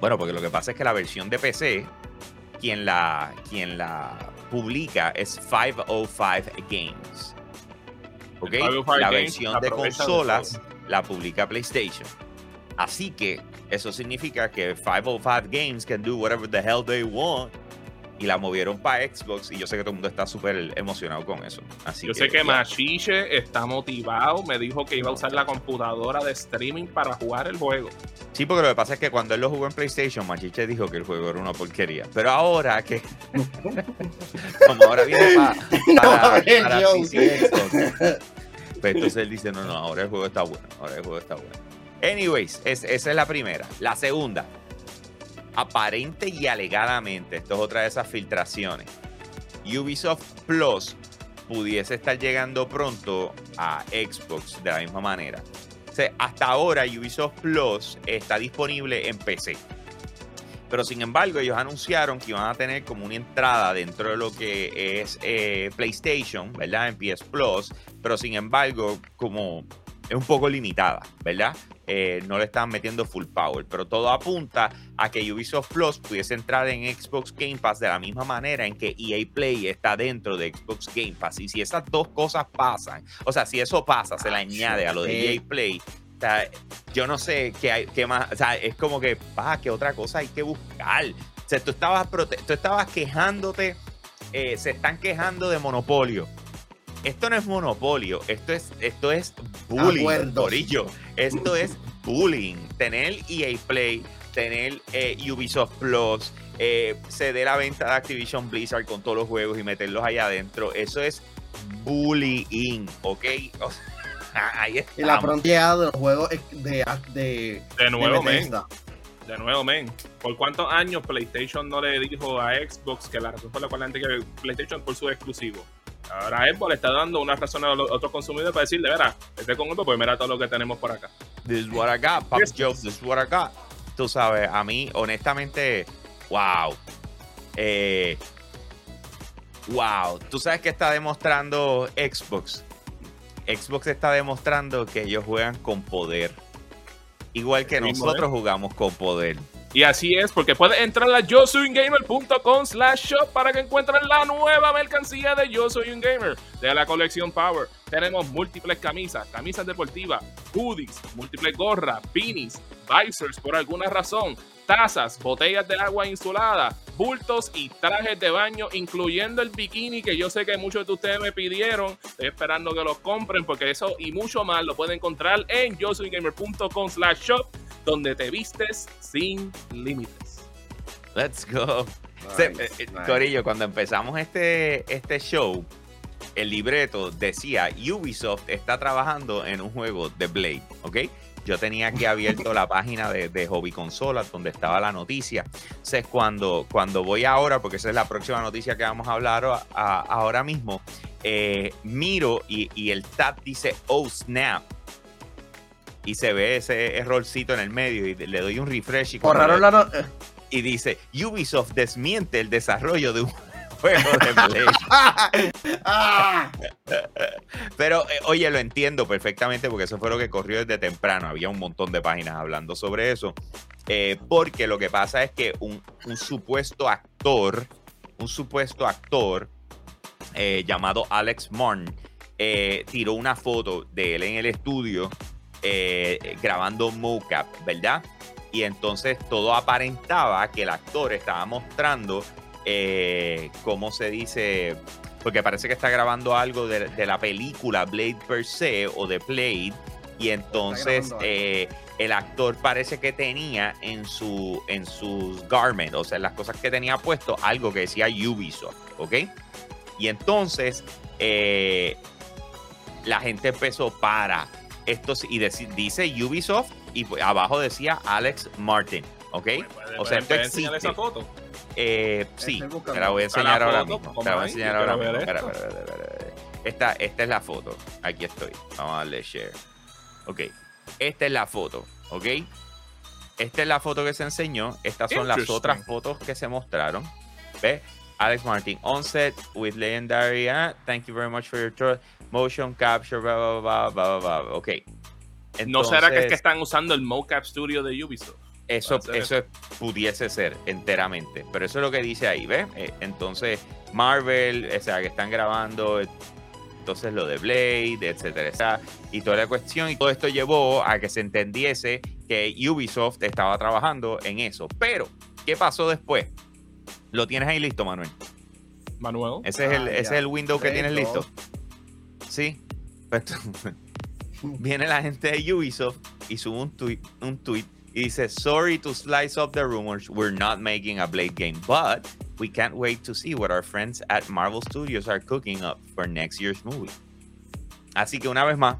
Speaker 2: Bueno, porque lo que pasa es que la versión de PC, quien la, quien la publica es 505 Games. ¿Ok?
Speaker 4: 505
Speaker 2: La
Speaker 4: Games
Speaker 2: versión de consolas la publica PlayStation. Así que eso significa que 505 Games can do whatever the hell they want. Y la movieron para Xbox. Y yo sé que todo el mundo está súper emocionado con eso. Así
Speaker 4: Yo sé que
Speaker 2: ya.
Speaker 4: Machiche está motivado. Me dijo que iba a usar la computadora de streaming para jugar el juego.
Speaker 2: Sí, porque lo que pasa es que cuando él lo jugó en PlayStation, Machiche dijo que el juego era una porquería. Pero ahora que. (laughs) como ahora viene pa- (laughs)
Speaker 3: No,
Speaker 2: para,
Speaker 3: ver,
Speaker 2: para PC Xbox, pues entonces él dice: No, no, ahora el juego está bueno. Ahora el juego está bueno. Anyways, es- esa es la primera. La segunda. Aparente y alegadamente, esto es otra de esas filtraciones. Ubisoft Plus pudiese estar llegando pronto a Xbox de la misma manera. Hasta ahora Ubisoft Plus está disponible en PC. Pero sin embargo, ellos anunciaron que iban a tener como una entrada dentro de lo que es eh, PlayStation, ¿verdad? En PS Plus. Pero sin embargo, como es un poco limitada, ¿verdad? Eh, no le están metiendo full power. Pero todo apunta a que Ubisoft Plus pudiese entrar en Xbox Game Pass de la misma manera en que EA Play está dentro de Xbox Game Pass. Y si esas dos cosas pasan, o sea, si eso pasa, se le añade a lo de. EA Play. O sea, yo no sé qué, hay, qué más, o sea, es como que, pa, qué otra cosa hay que buscar. O sea, tú estabas, tú estabas quejándote, eh, se están quejando de monopolio. Esto no es monopolio, esto es, esto es bullying, corillo. Esto es bullying. Tener EA Play, tener eh, Ubisoft Plus, eh, ceder la venta de Activision Blizzard con todos los juegos y meterlos allá adentro, eso es bullying, ¿ok? O sea, (laughs) ahí
Speaker 3: Y la llegada de los juegos de, de,
Speaker 4: De nuevo, men. De nuevo, men, ¿por cuántos años PlayStation no le dijo a Xbox que la razón por la cual la gente quiere PlayStation por su exclusivo? Ahora Xbox le está dando una razón a los otros consumidores para decirle, verá, este con esto, pues mira todo lo que tenemos por acá.
Speaker 2: This is what I got, Pop
Speaker 4: Yes.
Speaker 2: Joe, this is what I got. Tú sabes, a mí, honestamente, wow. Eh, wow. Tú sabes que está demostrando Xbox. Xbox está demostrando que ellos juegan con poder. Igual que nosotros jugamos con poder.
Speaker 4: Y así es, porque puedes entrar a yosoyungamer.com slash shop para que encuentres la nueva mercancía de Yo Soy Un Gamer de la colección Power. Tenemos múltiples camisas, camisas deportivas, hoodies, múltiples gorras, beanies, visors por alguna razón, tazas, botellas de agua insulada, bultos y trajes de baño, incluyendo el bikini que yo sé que muchos de ustedes me pidieron. Estoy esperando que los compren porque eso y mucho más lo pueden encontrar en yosoyungamer.com slash shop donde te vistes sin límites.
Speaker 2: Let's go. Se-
Speaker 3: Nice,
Speaker 2: eh, eh,
Speaker 3: nice.
Speaker 2: Corillo, cuando empezamos este, este show, el libreto decía Ubisoft está trabajando en un juego de Blade, ¿ok? Yo tenía aquí abierto la página de, de Hobby Consolas donde estaba la noticia. Entonces, cuando, cuando voy ahora, porque esa es la próxima noticia que vamos a hablar a- a- ahora mismo, eh, miro y, y el tab dice Oh Snap. Y se ve ese errorcito en el medio y le doy un refresh y
Speaker 3: Borraron la no-
Speaker 2: y dice Ubisoft desmiente el desarrollo de un (laughs) juego de.
Speaker 3: ¡Ah! (laughs)
Speaker 2: Pero eh, oye, lo entiendo perfectamente porque eso fue lo que corrió desde temprano. Había un montón de páginas hablando sobre eso. Eh, porque lo que pasa es que un, un supuesto actor, un supuesto actor eh, llamado Alex Martin, eh, tiró una foto de él en el estudio eh, grabando mocap, ¿verdad? Y entonces todo aparentaba que el actor estaba mostrando, eh, ¿cómo se dice? Porque parece que está grabando algo de, de la película Blade per se o de Blade. Y entonces eh, el actor parece que tenía en, su, en sus garments, o sea, en las cosas que tenía puesto, algo que decía Ubisoft, ¿ok? Y entonces la gente empezó para esto sí- y dice Ubisoft y pues abajo decía Alex Martin, ¿ok? O sea, esto
Speaker 4: ¿Puedes enseñar
Speaker 2: existe.
Speaker 4: esa foto?
Speaker 2: Eh, sí, te la voy a enseñar ahora
Speaker 4: foto,
Speaker 2: mismo.
Speaker 4: ¿cómo
Speaker 2: Te la voy a enseñar ahora mismo.
Speaker 4: ver
Speaker 2: Espera, espera, espera. Esta, esta es la foto. Aquí estoy. Vamos a darle share. Ok. Esta es la foto. Ok. Esta es la foto que se enseñó. Estas son las otras fotos que se mostraron. ¿Ve? Alex Martin on set with legendary. ah, thank you very much for your trust. Motion capture, blah, blah, blah, blah, blah, blah. Ok.
Speaker 4: ¿No será que es que
Speaker 2: Entonces-
Speaker 4: están usando el mocap studio de Ubisoft?
Speaker 2: eso, eso es- pudiese ser enteramente, pero eso es lo que dice ahí, ¿ves? Eh, entonces, Marvel, o sea, que están grabando, entonces lo de Blade, etcétera, etcétera, y toda la cuestión, y todo esto llevó a que se entendiese que Ubisoft estaba trabajando en eso. Pero, ¿qué pasó después? ¿Lo tienes ahí listo, Manuel?
Speaker 4: Manuel.
Speaker 2: Ese es el,
Speaker 3: Ah,
Speaker 2: ese es el window que tienes
Speaker 3: no.
Speaker 2: listo. Sí. Pues, (laughs) viene la gente de Ubisoft y sube un tweet, un tweet y dice, sorry to slice up the rumors, we're not making a Blade game, but we can't wait to see what our friends at Marvel Studios are cooking up for next year's movie. Así que una vez más,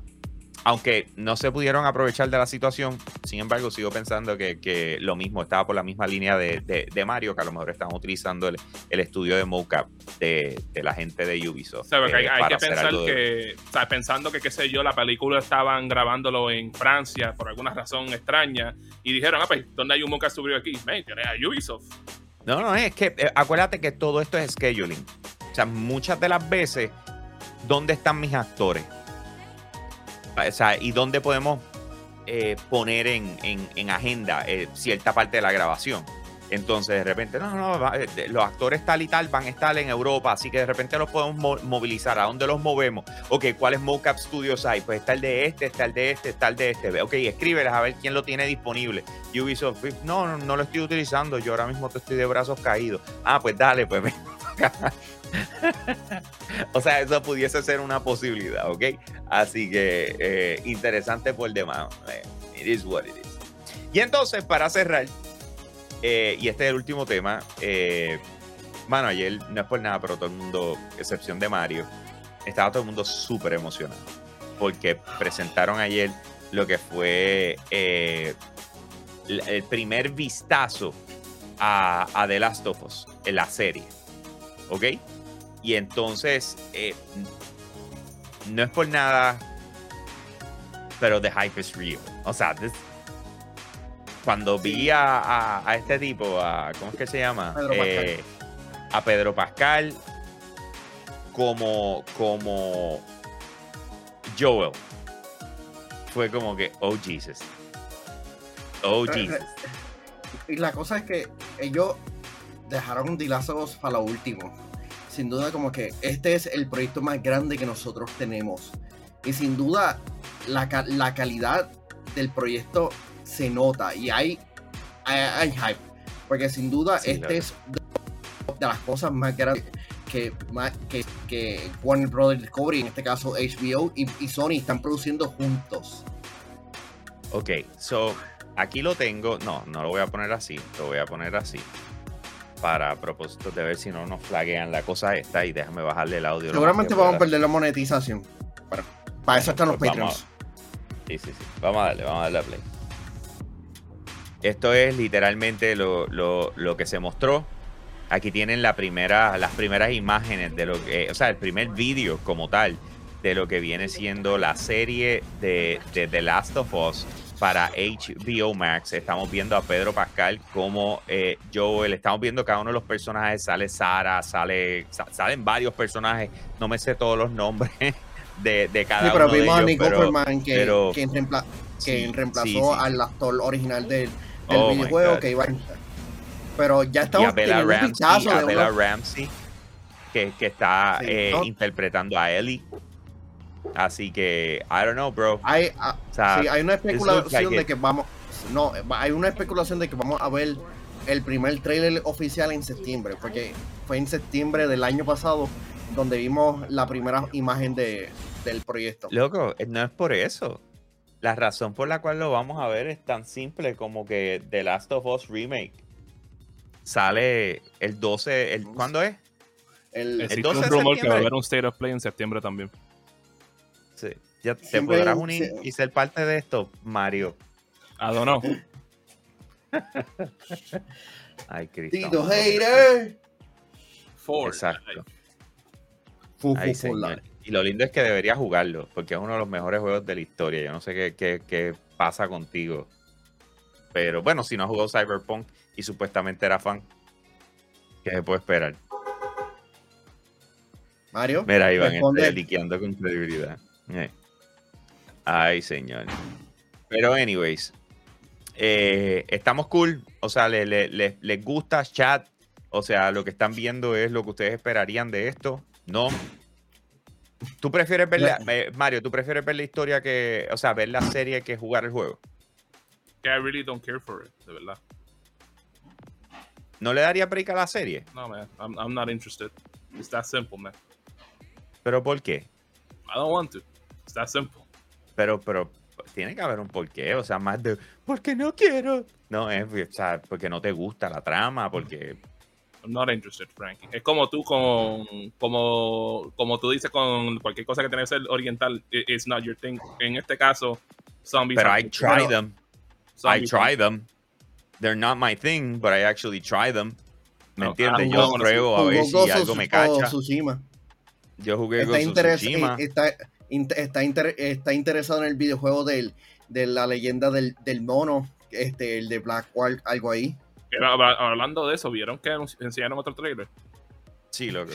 Speaker 2: aunque no se pudieron aprovechar de la situación, sin embargo, sigo pensando que, que lo mismo estaba por la misma línea de, de- de Mario, que a lo mejor estaban utilizando el, el estudio de mocap de, de la gente de Ubisoft.
Speaker 4: O sea, hay,
Speaker 2: eh,
Speaker 4: hay que pensar que, o sea, pensando que, qué sé yo, la película estaban grabándolo en Francia por alguna razón extraña y dijeron, ah, pues, ¿dónde hay un mocap studio aquí? Man, tienes a Ubisoft.
Speaker 2: No, no, es que eh, acuérdate que todo esto es scheduling. O sea, muchas de las veces, ¿dónde están mis actores? ¿Y dónde podemos eh, poner en, en- en agenda eh, cierta parte de la grabación? Entonces, de repente, no, no, eh, los actores tal y tal van a estar en Europa, así que de repente los podemos mo- movilizar. ¿A dónde los movemos? Ok, ¿cuáles mocap studios hay? Pues está el de este, está el de este, está el de este. Ok, escríbeles a ver quién lo tiene disponible. Ubisoft, no, no, no lo estoy utilizando, yo ahora mismo estoy de brazos caídos. Ah, pues dale, pues acá. (laughs) (laughs) o sea, eso pudiese ser una posibilidad, ¿ok? Así que eh, interesante por demás. Eh, It is what it is. Y entonces, para cerrar, eh, y este es el último tema, eh, mano, ayer no es por nada, pero todo el mundo, excepción de Mario, estaba todo el mundo súper emocionado. Porque presentaron ayer lo que fue el primer vistazo a, a The Last of Us en la serie. ¿Ok? Y entonces, eh, no es por nada, pero the hype is real. O sea, this- cuando vi a, a- a este tipo, a, ¿cómo es que se llama?
Speaker 3: Pedro.
Speaker 2: Eh, a Pedro Pascal como, como Joel. Fue como que, oh Jesus. Oh
Speaker 3: re-
Speaker 2: Jesus.
Speaker 3: Y la cosa es que ellos dejaron Dilazos para lo último. Sin duda, como que este es el proyecto más grande que nosotros tenemos. Y sin duda, la, la calidad del proyecto se nota y hay, hay, hay hype. Porque sin duda,
Speaker 2: Sí,
Speaker 3: este
Speaker 2: claro.
Speaker 3: es de las cosas más grandes que, más- que, que Warner Brothers Discovery, en este caso HBO y, y Sony, están produciendo juntos.
Speaker 2: Ok, so aquí lo tengo. No, no lo voy a poner así. Lo voy a poner así. Para propósito de ver si no nos flaguean la cosa esta. Y déjame bajarle el audio.
Speaker 3: Seguramente vamos a perder la monetización. Pero para eso están los
Speaker 2: Pues
Speaker 3: Patreons.
Speaker 2: Sí, sí, sí. Vamos a darle, vamos a darle a play. Esto es literalmente lo, lo- lo que se mostró. Aquí tienen la primera, las primeras imágenes de lo que, o sea, el primer vídeo como tal de lo que viene siendo la serie de, de The Last of Us para HBO Max. Estamos viendo a Pedro Pascal como eh, Joel. Estamos viendo cada uno de los personajes. Sale Sara, sale, sa- salen varios personajes. No me sé todos los nombres (laughs) de, de cada
Speaker 3: Sí, pero
Speaker 2: uno de
Speaker 3: vimos a
Speaker 2: ellos,
Speaker 3: Nick
Speaker 2: pero-
Speaker 3: Offerman que,
Speaker 2: pero-
Speaker 3: que, reempla- que
Speaker 2: Sí,
Speaker 3: reemplazó
Speaker 2: sí,
Speaker 3: al actor original del, del
Speaker 2: Oh
Speaker 3: videojuego que iba a Pero ya
Speaker 2: y
Speaker 3: estamos
Speaker 2: a Bella
Speaker 3: un
Speaker 2: Ramsey,
Speaker 3: vistazo
Speaker 2: a
Speaker 3: de
Speaker 2: Bella Ramsey que, que está eh,
Speaker 3: no.
Speaker 2: interpretando a Ellie. Así que, I don't know, bro.
Speaker 3: hay, ah,
Speaker 2: O sea,
Speaker 3: sí, hay una especulación
Speaker 2: like
Speaker 3: de que vamos no hay una especulación de que vamos a ver el primer trailer oficial en septiembre porque fue en septiembre del año pasado donde vimos la primera imagen de, del proyecto
Speaker 2: loco, eh, no es por eso. La razón por la cual lo vamos a ver es tan simple como que The Last of Us Remake sale el 12. El, ¿Cuándo es?
Speaker 3: el,
Speaker 4: Existe
Speaker 2: 12
Speaker 4: un
Speaker 2: de
Speaker 4: rumor que va a
Speaker 2: septiembre.
Speaker 4: haber un State of Play en septiembre también.
Speaker 2: Ya te
Speaker 3: Siempre
Speaker 2: podrás
Speaker 3: un-
Speaker 2: unir
Speaker 3: sí.
Speaker 2: y ser parte de esto, Mario.
Speaker 4: I don't know.
Speaker 2: Ay, Cristo.
Speaker 3: Tito Hater
Speaker 4: Ford.
Speaker 2: Exacto.
Speaker 3: Fu,
Speaker 2: Ay,
Speaker 3: fu, fu,
Speaker 2: señor.
Speaker 3: la-
Speaker 2: Y lo lindo es que deberías jugarlo, porque es uno de los mejores juegos de la historia. Yo no sé qué, qué- qué pasa contigo. Pero bueno, si no has jugado Cyberpunk y supuestamente era fan, ¿qué se puede esperar? Mira,
Speaker 3: Mario
Speaker 2: Iván,
Speaker 3: responde.
Speaker 2: está liqueando con credibilidad. Eh. Ay, señor. Pero, anyways, eh, estamos cool. O sea, le- le- le- les gusta chat. O sea, lo que están viendo es lo que ustedes esperarían de esto. No. ¿Tú prefieres ver la, eh, Mario, tú prefieres ver la historia que, o sea, ver la serie que jugar el juego?
Speaker 4: Que I really don't care for it, de verdad.
Speaker 2: ¿No le daría break a la serie?
Speaker 4: No, man. I'm, I'm not interested. It's that simple, man.
Speaker 2: ¿Pero por qué?
Speaker 4: I don't want to. It's that simple.
Speaker 2: Pero, pero tiene que haber un porqué, o sea, más de porque no quiero. No, es o sea, porque no te gusta la trama, porque
Speaker 4: I'm not interested, Frankie. Es como tú con, como, como tú dices con cualquier cosa que tiene que ser oriental, it- it's not your thing. En este caso, zombies.
Speaker 2: pero I try them. I try them. They're not my thing, but I actually try them. ¿Me
Speaker 4: No,
Speaker 2: entiendes? Yo pruebo a ver si algo me cacha. Yo jugué
Speaker 3: está,
Speaker 2: con Tsushima.
Speaker 3: eh, está, in- está, inter- está interesado en el videojuego del, de la leyenda del, del mono, este, el de Black Wall, algo ahí.
Speaker 4: Pero habla- hablando de eso, ¿vieron que enseñaron otro trailer?
Speaker 2: Sí, loco.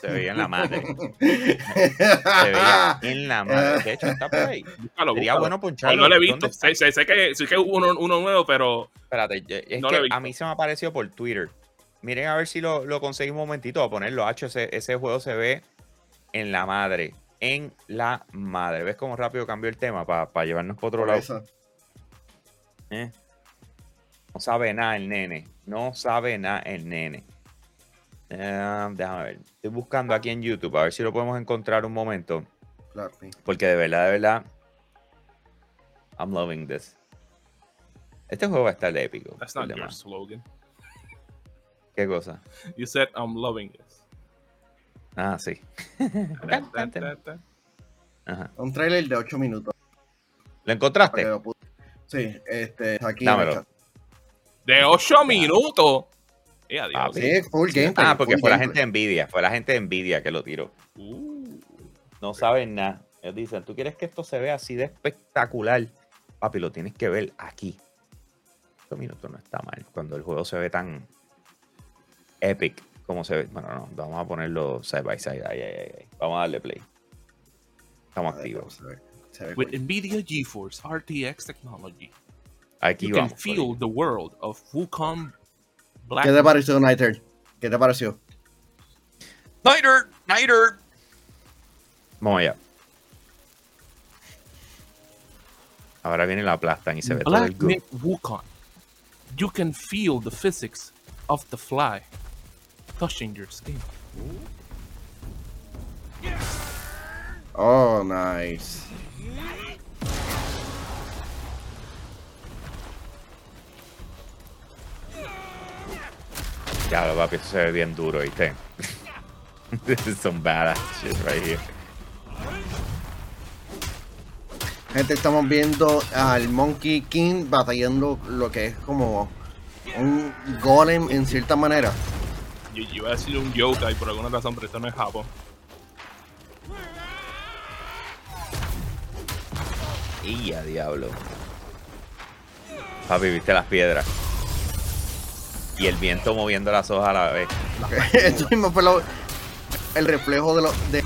Speaker 2: Se veía en la madre. (laughs) Se veía en la madre. De hecho, está por ahí.
Speaker 4: Búscalo,
Speaker 2: Sería
Speaker 4: búscalo.
Speaker 2: bueno
Speaker 4: No,
Speaker 2: poncharlo.
Speaker 4: no lo he
Speaker 2: ¿Dónde
Speaker 4: visto. Sé, sé- sé que, sé que hubo uno, uno nuevo, pero
Speaker 2: Espérate, es
Speaker 4: No lo he
Speaker 2: que
Speaker 4: visto.
Speaker 2: a mí se me apareció por Twitter. Miren a ver si lo, lo conseguimos un momentito a ponerlo. Hacho, ese, ese juego se ve en la madre. En la madre. ¿Ves cómo rápido cambió el tema para llevarnos por otro
Speaker 3: Por
Speaker 2: lado? ¿Eh? No sabe nada el nene. No sabe nada el nene. Eh, déjame ver. Estoy buscando aquí en YouTube a ver si lo podemos encontrar un momento.
Speaker 3: Claro, sí.
Speaker 2: Porque de verdad, de verdad. I'm loving this. Este juego va a estar épico.
Speaker 4: that's not your slogan.
Speaker 2: ¿Qué cosa?
Speaker 4: You said I'm loving this.
Speaker 2: Ah, sí. (laughs) Ajá.
Speaker 3: Un trailer de 8 minutos.
Speaker 2: ¿Lo encontraste?
Speaker 3: lo Sí, este, aquí.
Speaker 2: Dámelo.
Speaker 4: De 8 minutos. Eh, adiós.
Speaker 2: Papi.
Speaker 3: Sí, full gameplay.
Speaker 2: Ah, porque fue la gente de Nvidia, fue la gente de Nvidia que lo tiró.
Speaker 4: Uh,
Speaker 2: No saben nada. Ellos dicen, ¿tú quieres que esto se vea así de espectacular? Papi, lo tienes que ver aquí. 8 minutos no está mal. Cuando el juego se ve tan epic como se ve. Bueno, no, vamos a ponerlo side by side. Ay, ay, ay, ay. Vamos a darle play. Estamos
Speaker 3: cómo
Speaker 2: activos.
Speaker 3: se ve. Se ve
Speaker 4: with
Speaker 3: cool.
Speaker 4: NVIDIA GeForce RTX technology,
Speaker 2: Aquí
Speaker 4: you can feel the world of Wukong Black.
Speaker 3: ¿Qué te pareció, Nighter? ¿Qué te pareció?
Speaker 2: Nighter, Nighter. Vamos allá. Ahora viene la aplastan y se ve todo el
Speaker 4: Black
Speaker 2: good.
Speaker 4: Myth Wukong. You can feel the physics of the fly touching your skin.
Speaker 3: Oh, nice.
Speaker 2: Ya, lo papi, esto se ve bien duro, ¿viste? (laughs) This is some badass shit right here.
Speaker 3: Gente, estamos viendo al Monkey King batallando lo que es como un golem en cierta manera.
Speaker 4: Yo, yo iba a decir un yokai por alguna razón, pero esto no es Japón.
Speaker 2: Y a diablo. Papi, viste las piedras. Y el viento moviendo las hojas a la vez. (laughs)
Speaker 3: Esto mismo fue lo- el reflejo de los de.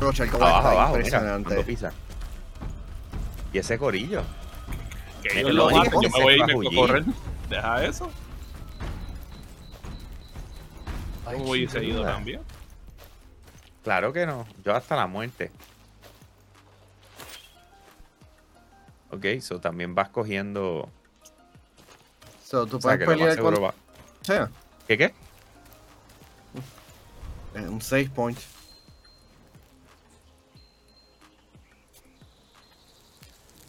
Speaker 2: Abajo, abajo, mira,
Speaker 3: impresionante.
Speaker 2: cuando pisa. Y ese corillo.
Speaker 4: Que
Speaker 2: Mira,
Speaker 4: ellos
Speaker 2: lo único
Speaker 4: yo me voy a ir
Speaker 2: a
Speaker 4: correr. Deja eso. ¿Cómo hubiese ido también?
Speaker 2: Claro que no. Yo hasta la muerte. Ok, so también vas cogiendo.
Speaker 3: So, tú
Speaker 2: O sea,
Speaker 3: puedes pelear con
Speaker 2: va- ¿Qué qué?
Speaker 3: eh, un 6 point.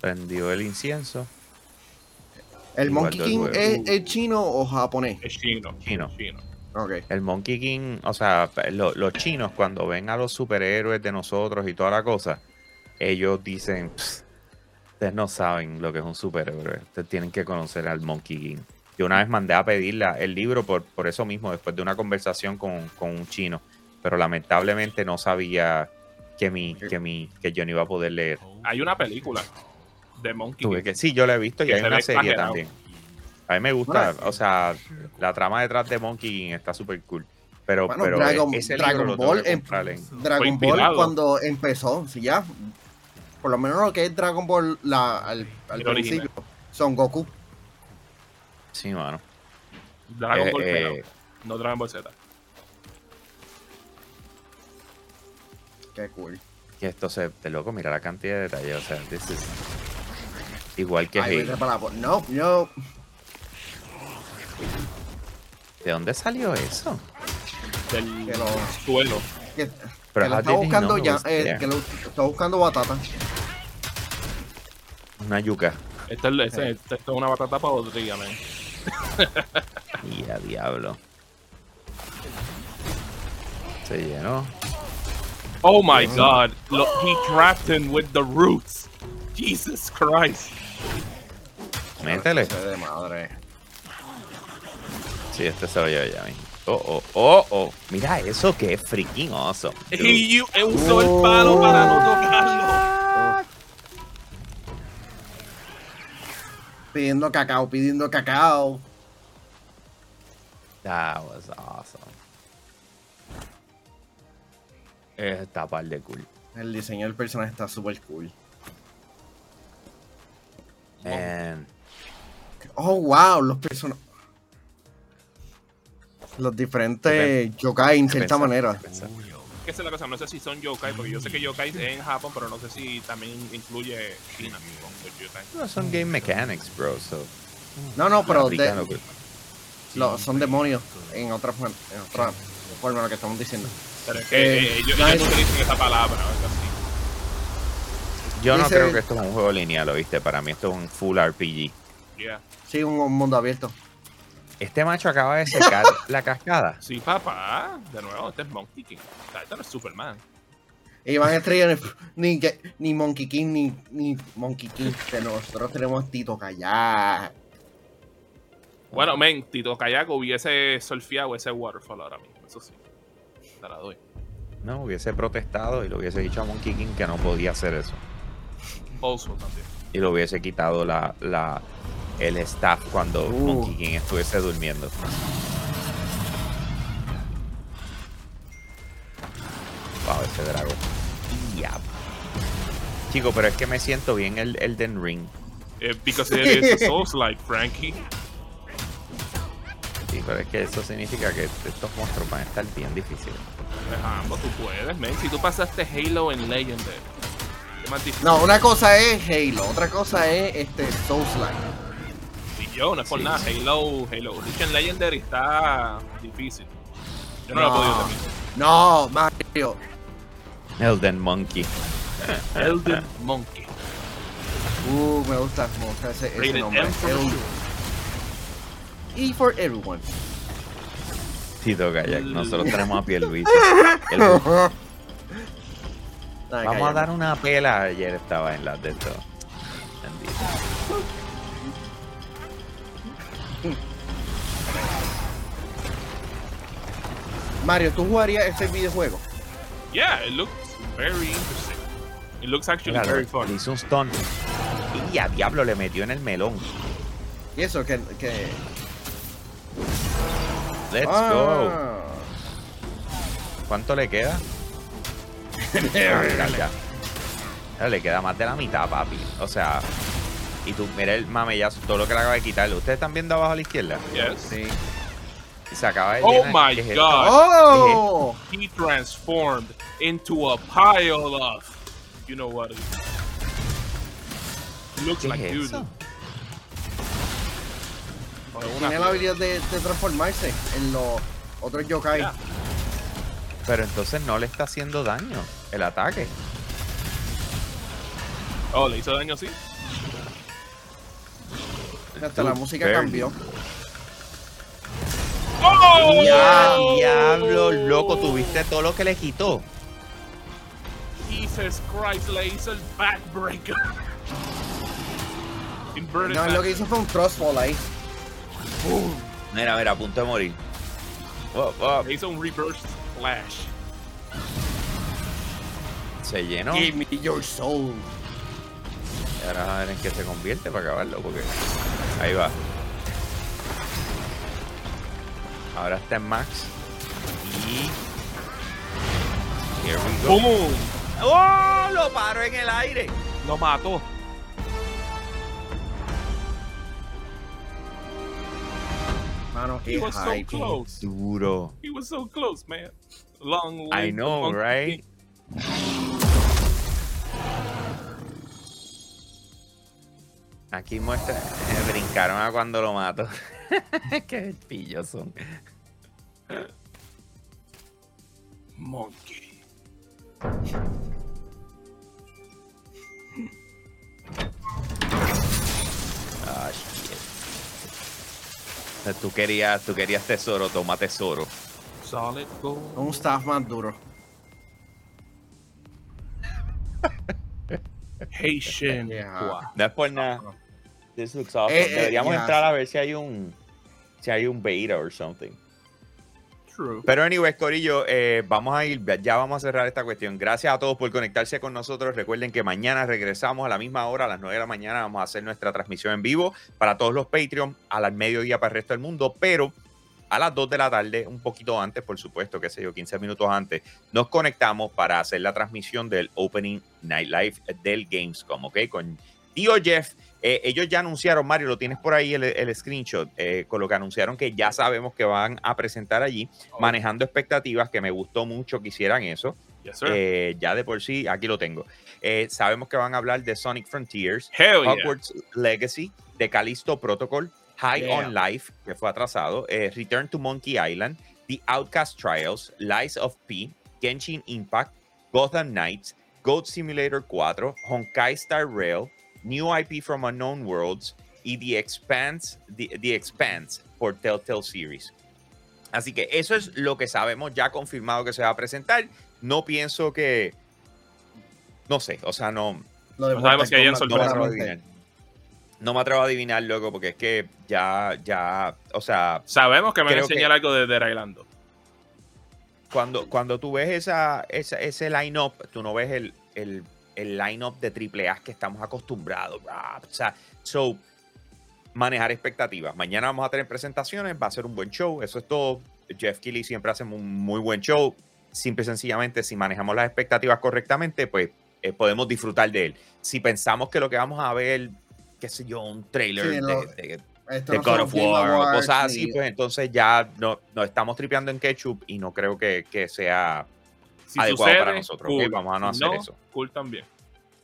Speaker 2: Prendió el incienso.
Speaker 3: ¿El
Speaker 2: Igual
Speaker 3: Monkey King es, es chino o japonés?
Speaker 4: Es chino.
Speaker 2: Chino.
Speaker 4: chino.
Speaker 2: El Monkey King, o sea, lo- los chinos cuando ven a los superhéroes de nosotros y toda la cosa, ellos dicen, "Pss, ustedes no saben lo que es un superhéroe, ustedes tienen que conocer al Monkey King. Yo una vez mandé a pedir el libro por, por eso mismo, después de una conversación con, con un chino, pero lamentablemente no sabía que, mi, que, mi, que yo no iba a poder leer.
Speaker 4: Hay una película de Monkey
Speaker 2: Tuve
Speaker 4: King.
Speaker 2: que, sí, yo la he visto y
Speaker 4: Que
Speaker 2: hay una serie
Speaker 4: exagerado.
Speaker 2: también. A mí me gusta,
Speaker 3: Bueno,
Speaker 2: o sea, la trama detrás de Monkey King está súper cool. Pero,
Speaker 3: Bueno,
Speaker 2: pero
Speaker 3: Dragon-
Speaker 2: ese
Speaker 3: Dragon
Speaker 2: libro lo tengo
Speaker 3: Ball
Speaker 2: que
Speaker 3: en- Dragon Ball cuando empezó, sí, ya. Por lo menos lo que es Dragon Ball la, al, al
Speaker 4: El original.
Speaker 3: principio. Son Goku.
Speaker 2: Sí, mano.
Speaker 4: Dragon
Speaker 2: Eh,
Speaker 4: Ball
Speaker 2: eh,
Speaker 4: no Dragon Ball Z.
Speaker 3: Qué cool.
Speaker 2: que esto se... De loco, mira la cantidad de detalles. O sea, this is- igual que
Speaker 3: Ay, No, no.
Speaker 2: ¿De dónde salió eso?
Speaker 4: Del
Speaker 3: Que lo-
Speaker 4: suelo.
Speaker 3: Que,
Speaker 2: Pero
Speaker 3: que lo
Speaker 2: how
Speaker 3: está buscando ya. eh,
Speaker 2: there?
Speaker 3: que lo está buscando batata.
Speaker 2: Una yuca.
Speaker 4: Esta es, esta- esta es una batata podrida, man. (laughs)
Speaker 2: Y a diablo. Se llenó.
Speaker 4: Oh my god. Look, he trapped him with the roots. Jesus Christ.
Speaker 2: Métele.
Speaker 3: Se de madre.
Speaker 2: Sí, este se lo lleva ya. mismo. Oh, oh, oh, oh. Mira eso, que es freaking awesome. dude.
Speaker 4: He u- usó el palo para no tocarlo.
Speaker 3: Pidiendo cacao, pidiendo cacao.
Speaker 2: That was awesome. Está par de cool.
Speaker 3: El diseño del personaje está súper cool.
Speaker 2: Man.
Speaker 3: Oh, wow, los personajes. Los diferentes yokai en cierta
Speaker 2: Pensar,
Speaker 3: manera.
Speaker 4: Que es la cosa, no sé si son yokai, porque yo sé que yokai es en Japón, pero no sé si también incluye China.
Speaker 2: No, son game mechanics, bro. So,
Speaker 3: No, no, pero de-
Speaker 2: aplican lo
Speaker 3: lo- son demonios en otra, forma- en otra forma lo que estamos diciendo.
Speaker 4: Pero es que
Speaker 3: Eh,
Speaker 4: eh, ellos,
Speaker 3: no,
Speaker 4: ellos
Speaker 3: es-
Speaker 4: utilizan esa palabra así.
Speaker 2: Yo no
Speaker 3: Dice-
Speaker 2: creo que esto es un juego lineal, ¿viste? Para mí esto es un full RPG.
Speaker 4: Yeah.
Speaker 3: Sí, un, un mundo abierto.
Speaker 2: Este macho acaba de secar (laughs) la cascada.
Speaker 4: Sí, papá. De nuevo, este es Monkey King. O sea, este no es Superman.
Speaker 3: Y van a estrellar ni, Monkey King ni, ni Monkey King. Que nosotros tenemos Tito Callar.
Speaker 4: Bueno, men, Tito Kayako hubiese surfeado ese waterfall ahora mismo. Eso sí. Te la doy.
Speaker 2: No, hubiese protestado y le hubiese dicho a Monkey King que no podía hacer eso.
Speaker 4: Also también.
Speaker 2: Y le hubiese quitado la, la, el staff cuando
Speaker 3: Uh.
Speaker 2: Monkey King estuviese durmiendo. Wow, ese dragón. Ya. Chico, pero es que me siento bien el Elden Ring.
Speaker 4: Eh, because it is a Souls-like, Frankie.
Speaker 2: Sí, pero es que eso significa que estos monstruos van a estar bien difíciles.
Speaker 4: Ambos tú puedes, men. Si tú pasaste Halo en Legendary.
Speaker 3: No, una cosa es Halo, otra cosa es este Souls-like.
Speaker 4: Y yo, no es por
Speaker 2: Sí.
Speaker 4: nada. Halo, Halo en Legendary está difícil. Yo no, lo he podido terminar.
Speaker 3: No, Mario.
Speaker 2: Elden Monkey. (laughs)
Speaker 4: Elden Monkey.
Speaker 3: Uh, me gusta, me gusta ese, ese nombre.
Speaker 4: M for
Speaker 3: El-. E for everyone.
Speaker 2: Tito Kayak, nosotros tenemos a Pierluisi. (laughs) El- Vamos a dar una pela. Ayer estaba en las de esto. Bendito.
Speaker 3: Mario, ¿tú jugarías este videojuego?
Speaker 4: Yeah, it looks very interesting. It looks actually
Speaker 2: Mira,
Speaker 4: very fun.
Speaker 2: hizo un stunt. Y a diablo le metió en el melón.
Speaker 3: Y eso, que... que...
Speaker 2: Let's
Speaker 3: Ah.
Speaker 2: go. ¿Cuánto le queda? Le queda más de la mitad, papi. O sea, y tú, mira el mamellazo, todo lo que le acaba de quitarle. ¿Ustedes están viendo abajo a la izquierda?
Speaker 4: Yes.
Speaker 3: Sí.
Speaker 2: Y se acaba de
Speaker 4: Oh
Speaker 2: llenar.
Speaker 4: my
Speaker 2: ¿Qué es esto?
Speaker 4: God.
Speaker 3: ¡Oh!
Speaker 4: He transformed into a pile of. You know what? It looks
Speaker 2: ¿Qué
Speaker 4: like
Speaker 2: es
Speaker 4: dude.
Speaker 2: eso?
Speaker 3: Tiene la habilidad de, de transformarse en los otros yokai.
Speaker 2: Pero entonces no le está haciendo daño el ataque.
Speaker 4: Oh, le hizo daño así.
Speaker 3: Hasta la música
Speaker 2: barely.
Speaker 3: cambió.
Speaker 2: ¡Ya, diablo, loco! ¿Tuviste todo lo que le quitó?
Speaker 4: Jesus Christ, le hizo el backbreaker. Inverted
Speaker 3: No, lo
Speaker 4: back-
Speaker 3: que hizo fue un crossfall ahí.
Speaker 2: Mira, mira, a punto de morir. Oh, oh,
Speaker 4: Le hizo un reverse flash.
Speaker 2: se llenó.
Speaker 3: Give me your soul.
Speaker 2: Y ahora a ver en qué se convierte para acabarlo, porque ahí va. Ahora está en max. Y. Here we go.
Speaker 4: ¡Boom!
Speaker 2: ¡Oh! Lo paro en el aire.
Speaker 4: Lo mató.
Speaker 3: Mano,
Speaker 4: He
Speaker 3: qué
Speaker 4: was so close.
Speaker 2: Duro.
Speaker 4: He was so close, man. Long
Speaker 2: I
Speaker 4: live
Speaker 2: know,
Speaker 4: Monkey
Speaker 2: right? Aquí muestra. eh, brincaron a cuando lo mato. (laughs) Qué pillos son.
Speaker 4: Monkey.
Speaker 2: Ah, shit. Tú querías, tú querías tesoro, toma tesoro.
Speaker 4: Solid gold.
Speaker 3: Un staff más duro.
Speaker 4: Haitian. (laughs)
Speaker 3: Yeah.
Speaker 2: No es por nada. This looks awesome.
Speaker 3: Eh,
Speaker 2: Deberíamos
Speaker 3: yeah.
Speaker 2: entrar a ver si hay un si hay un beta or something.
Speaker 4: True.
Speaker 2: Pero anyway, Corillo, eh, vamos a ir, ya vamos a cerrar esta cuestión. Gracias a todos por conectarse con nosotros. Recuerden que mañana regresamos a la misma hora, a las 9 de la mañana, vamos a hacer nuestra transmisión en vivo para todos los Patreon, a las mediodía para el resto del mundo, pero a las 2 de la tarde, un poquito antes, por supuesto, qué sé yo, 15 minutos antes, nos conectamos para hacer la transmisión del Opening Night Live del Gamescom, ¿ok? Con Tío Jeff. Eh, ellos ya anunciaron, Mario, lo tienes por ahí el, el screenshot, eh, con lo que anunciaron que ya sabemos que van a presentar allí
Speaker 4: Oh,
Speaker 2: manejando expectativas, que me gustó mucho que hicieran eso.
Speaker 4: Yes, sir.
Speaker 2: Eh, ya de por sí, aquí lo tengo. Sabemos que van a hablar de Sonic Frontiers,
Speaker 4: Hell yeah.
Speaker 2: Hogwarts Legacy, de Callisto Protocol, High
Speaker 3: Yeah.
Speaker 2: on Life, que fue atrasado, Return to Monkey Island, The Outcast Trials, Lies of P, Genshin Impact, Gotham Knights, Goat Simulator 4, Honkai Star Rail, New IP from Unknown Worlds y The Expanse, The, The Expanse por Telltale Series. Así que eso es lo que sabemos ya confirmado que se va a presentar. No pienso que. No sé, o sea, no,
Speaker 4: No sabemos si hayan
Speaker 3: Kombat,
Speaker 2: no me atrevo a adivinar. No me atrevo a adivinar, loco, porque es que ya, ya, o sea,
Speaker 4: Sabemos que me van a
Speaker 2: que-
Speaker 4: enseñar algo de Dead Island.
Speaker 2: cuando, cuando tú ves esa, esa- ese line-up, tú no ves el, el, el line-up de AAA que estamos acostumbrados. O sea, so, manejar expectativas. Mañana vamos a tener presentaciones, va a ser un buen show, eso es todo. Jeff Keighley siempre hace un muy buen show. Simple y sencillamente, si manejamos las expectativas correctamente, pues eh, podemos disfrutar de él. Si pensamos que lo que vamos a ver, qué sé yo, un trailer
Speaker 3: Sí,
Speaker 2: de,
Speaker 3: no,
Speaker 2: de- de
Speaker 3: no
Speaker 2: God of War o cosas así, pues entonces ya no, nos estamos tripeando en ketchup y no creo que, que sea
Speaker 4: Si
Speaker 2: adecuado
Speaker 4: sucede,
Speaker 2: para nosotros. Vamos a no hacer eso.
Speaker 4: Cool también.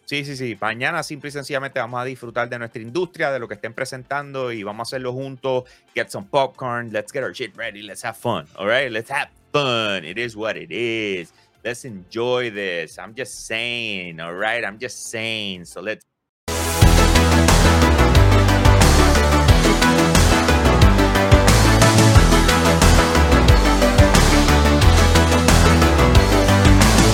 Speaker 2: Sí, sí, sí. Mañana simple y sencillamente vamos a disfrutar de nuestra industria, de lo que estén presentando y vamos a hacerlo juntos. Get some popcorn. Let's get our shit ready. Let's have fun. All right. Let's have fun. It is what it is. Let's enjoy this. I'm just saying. All right. I'm just saying. So let's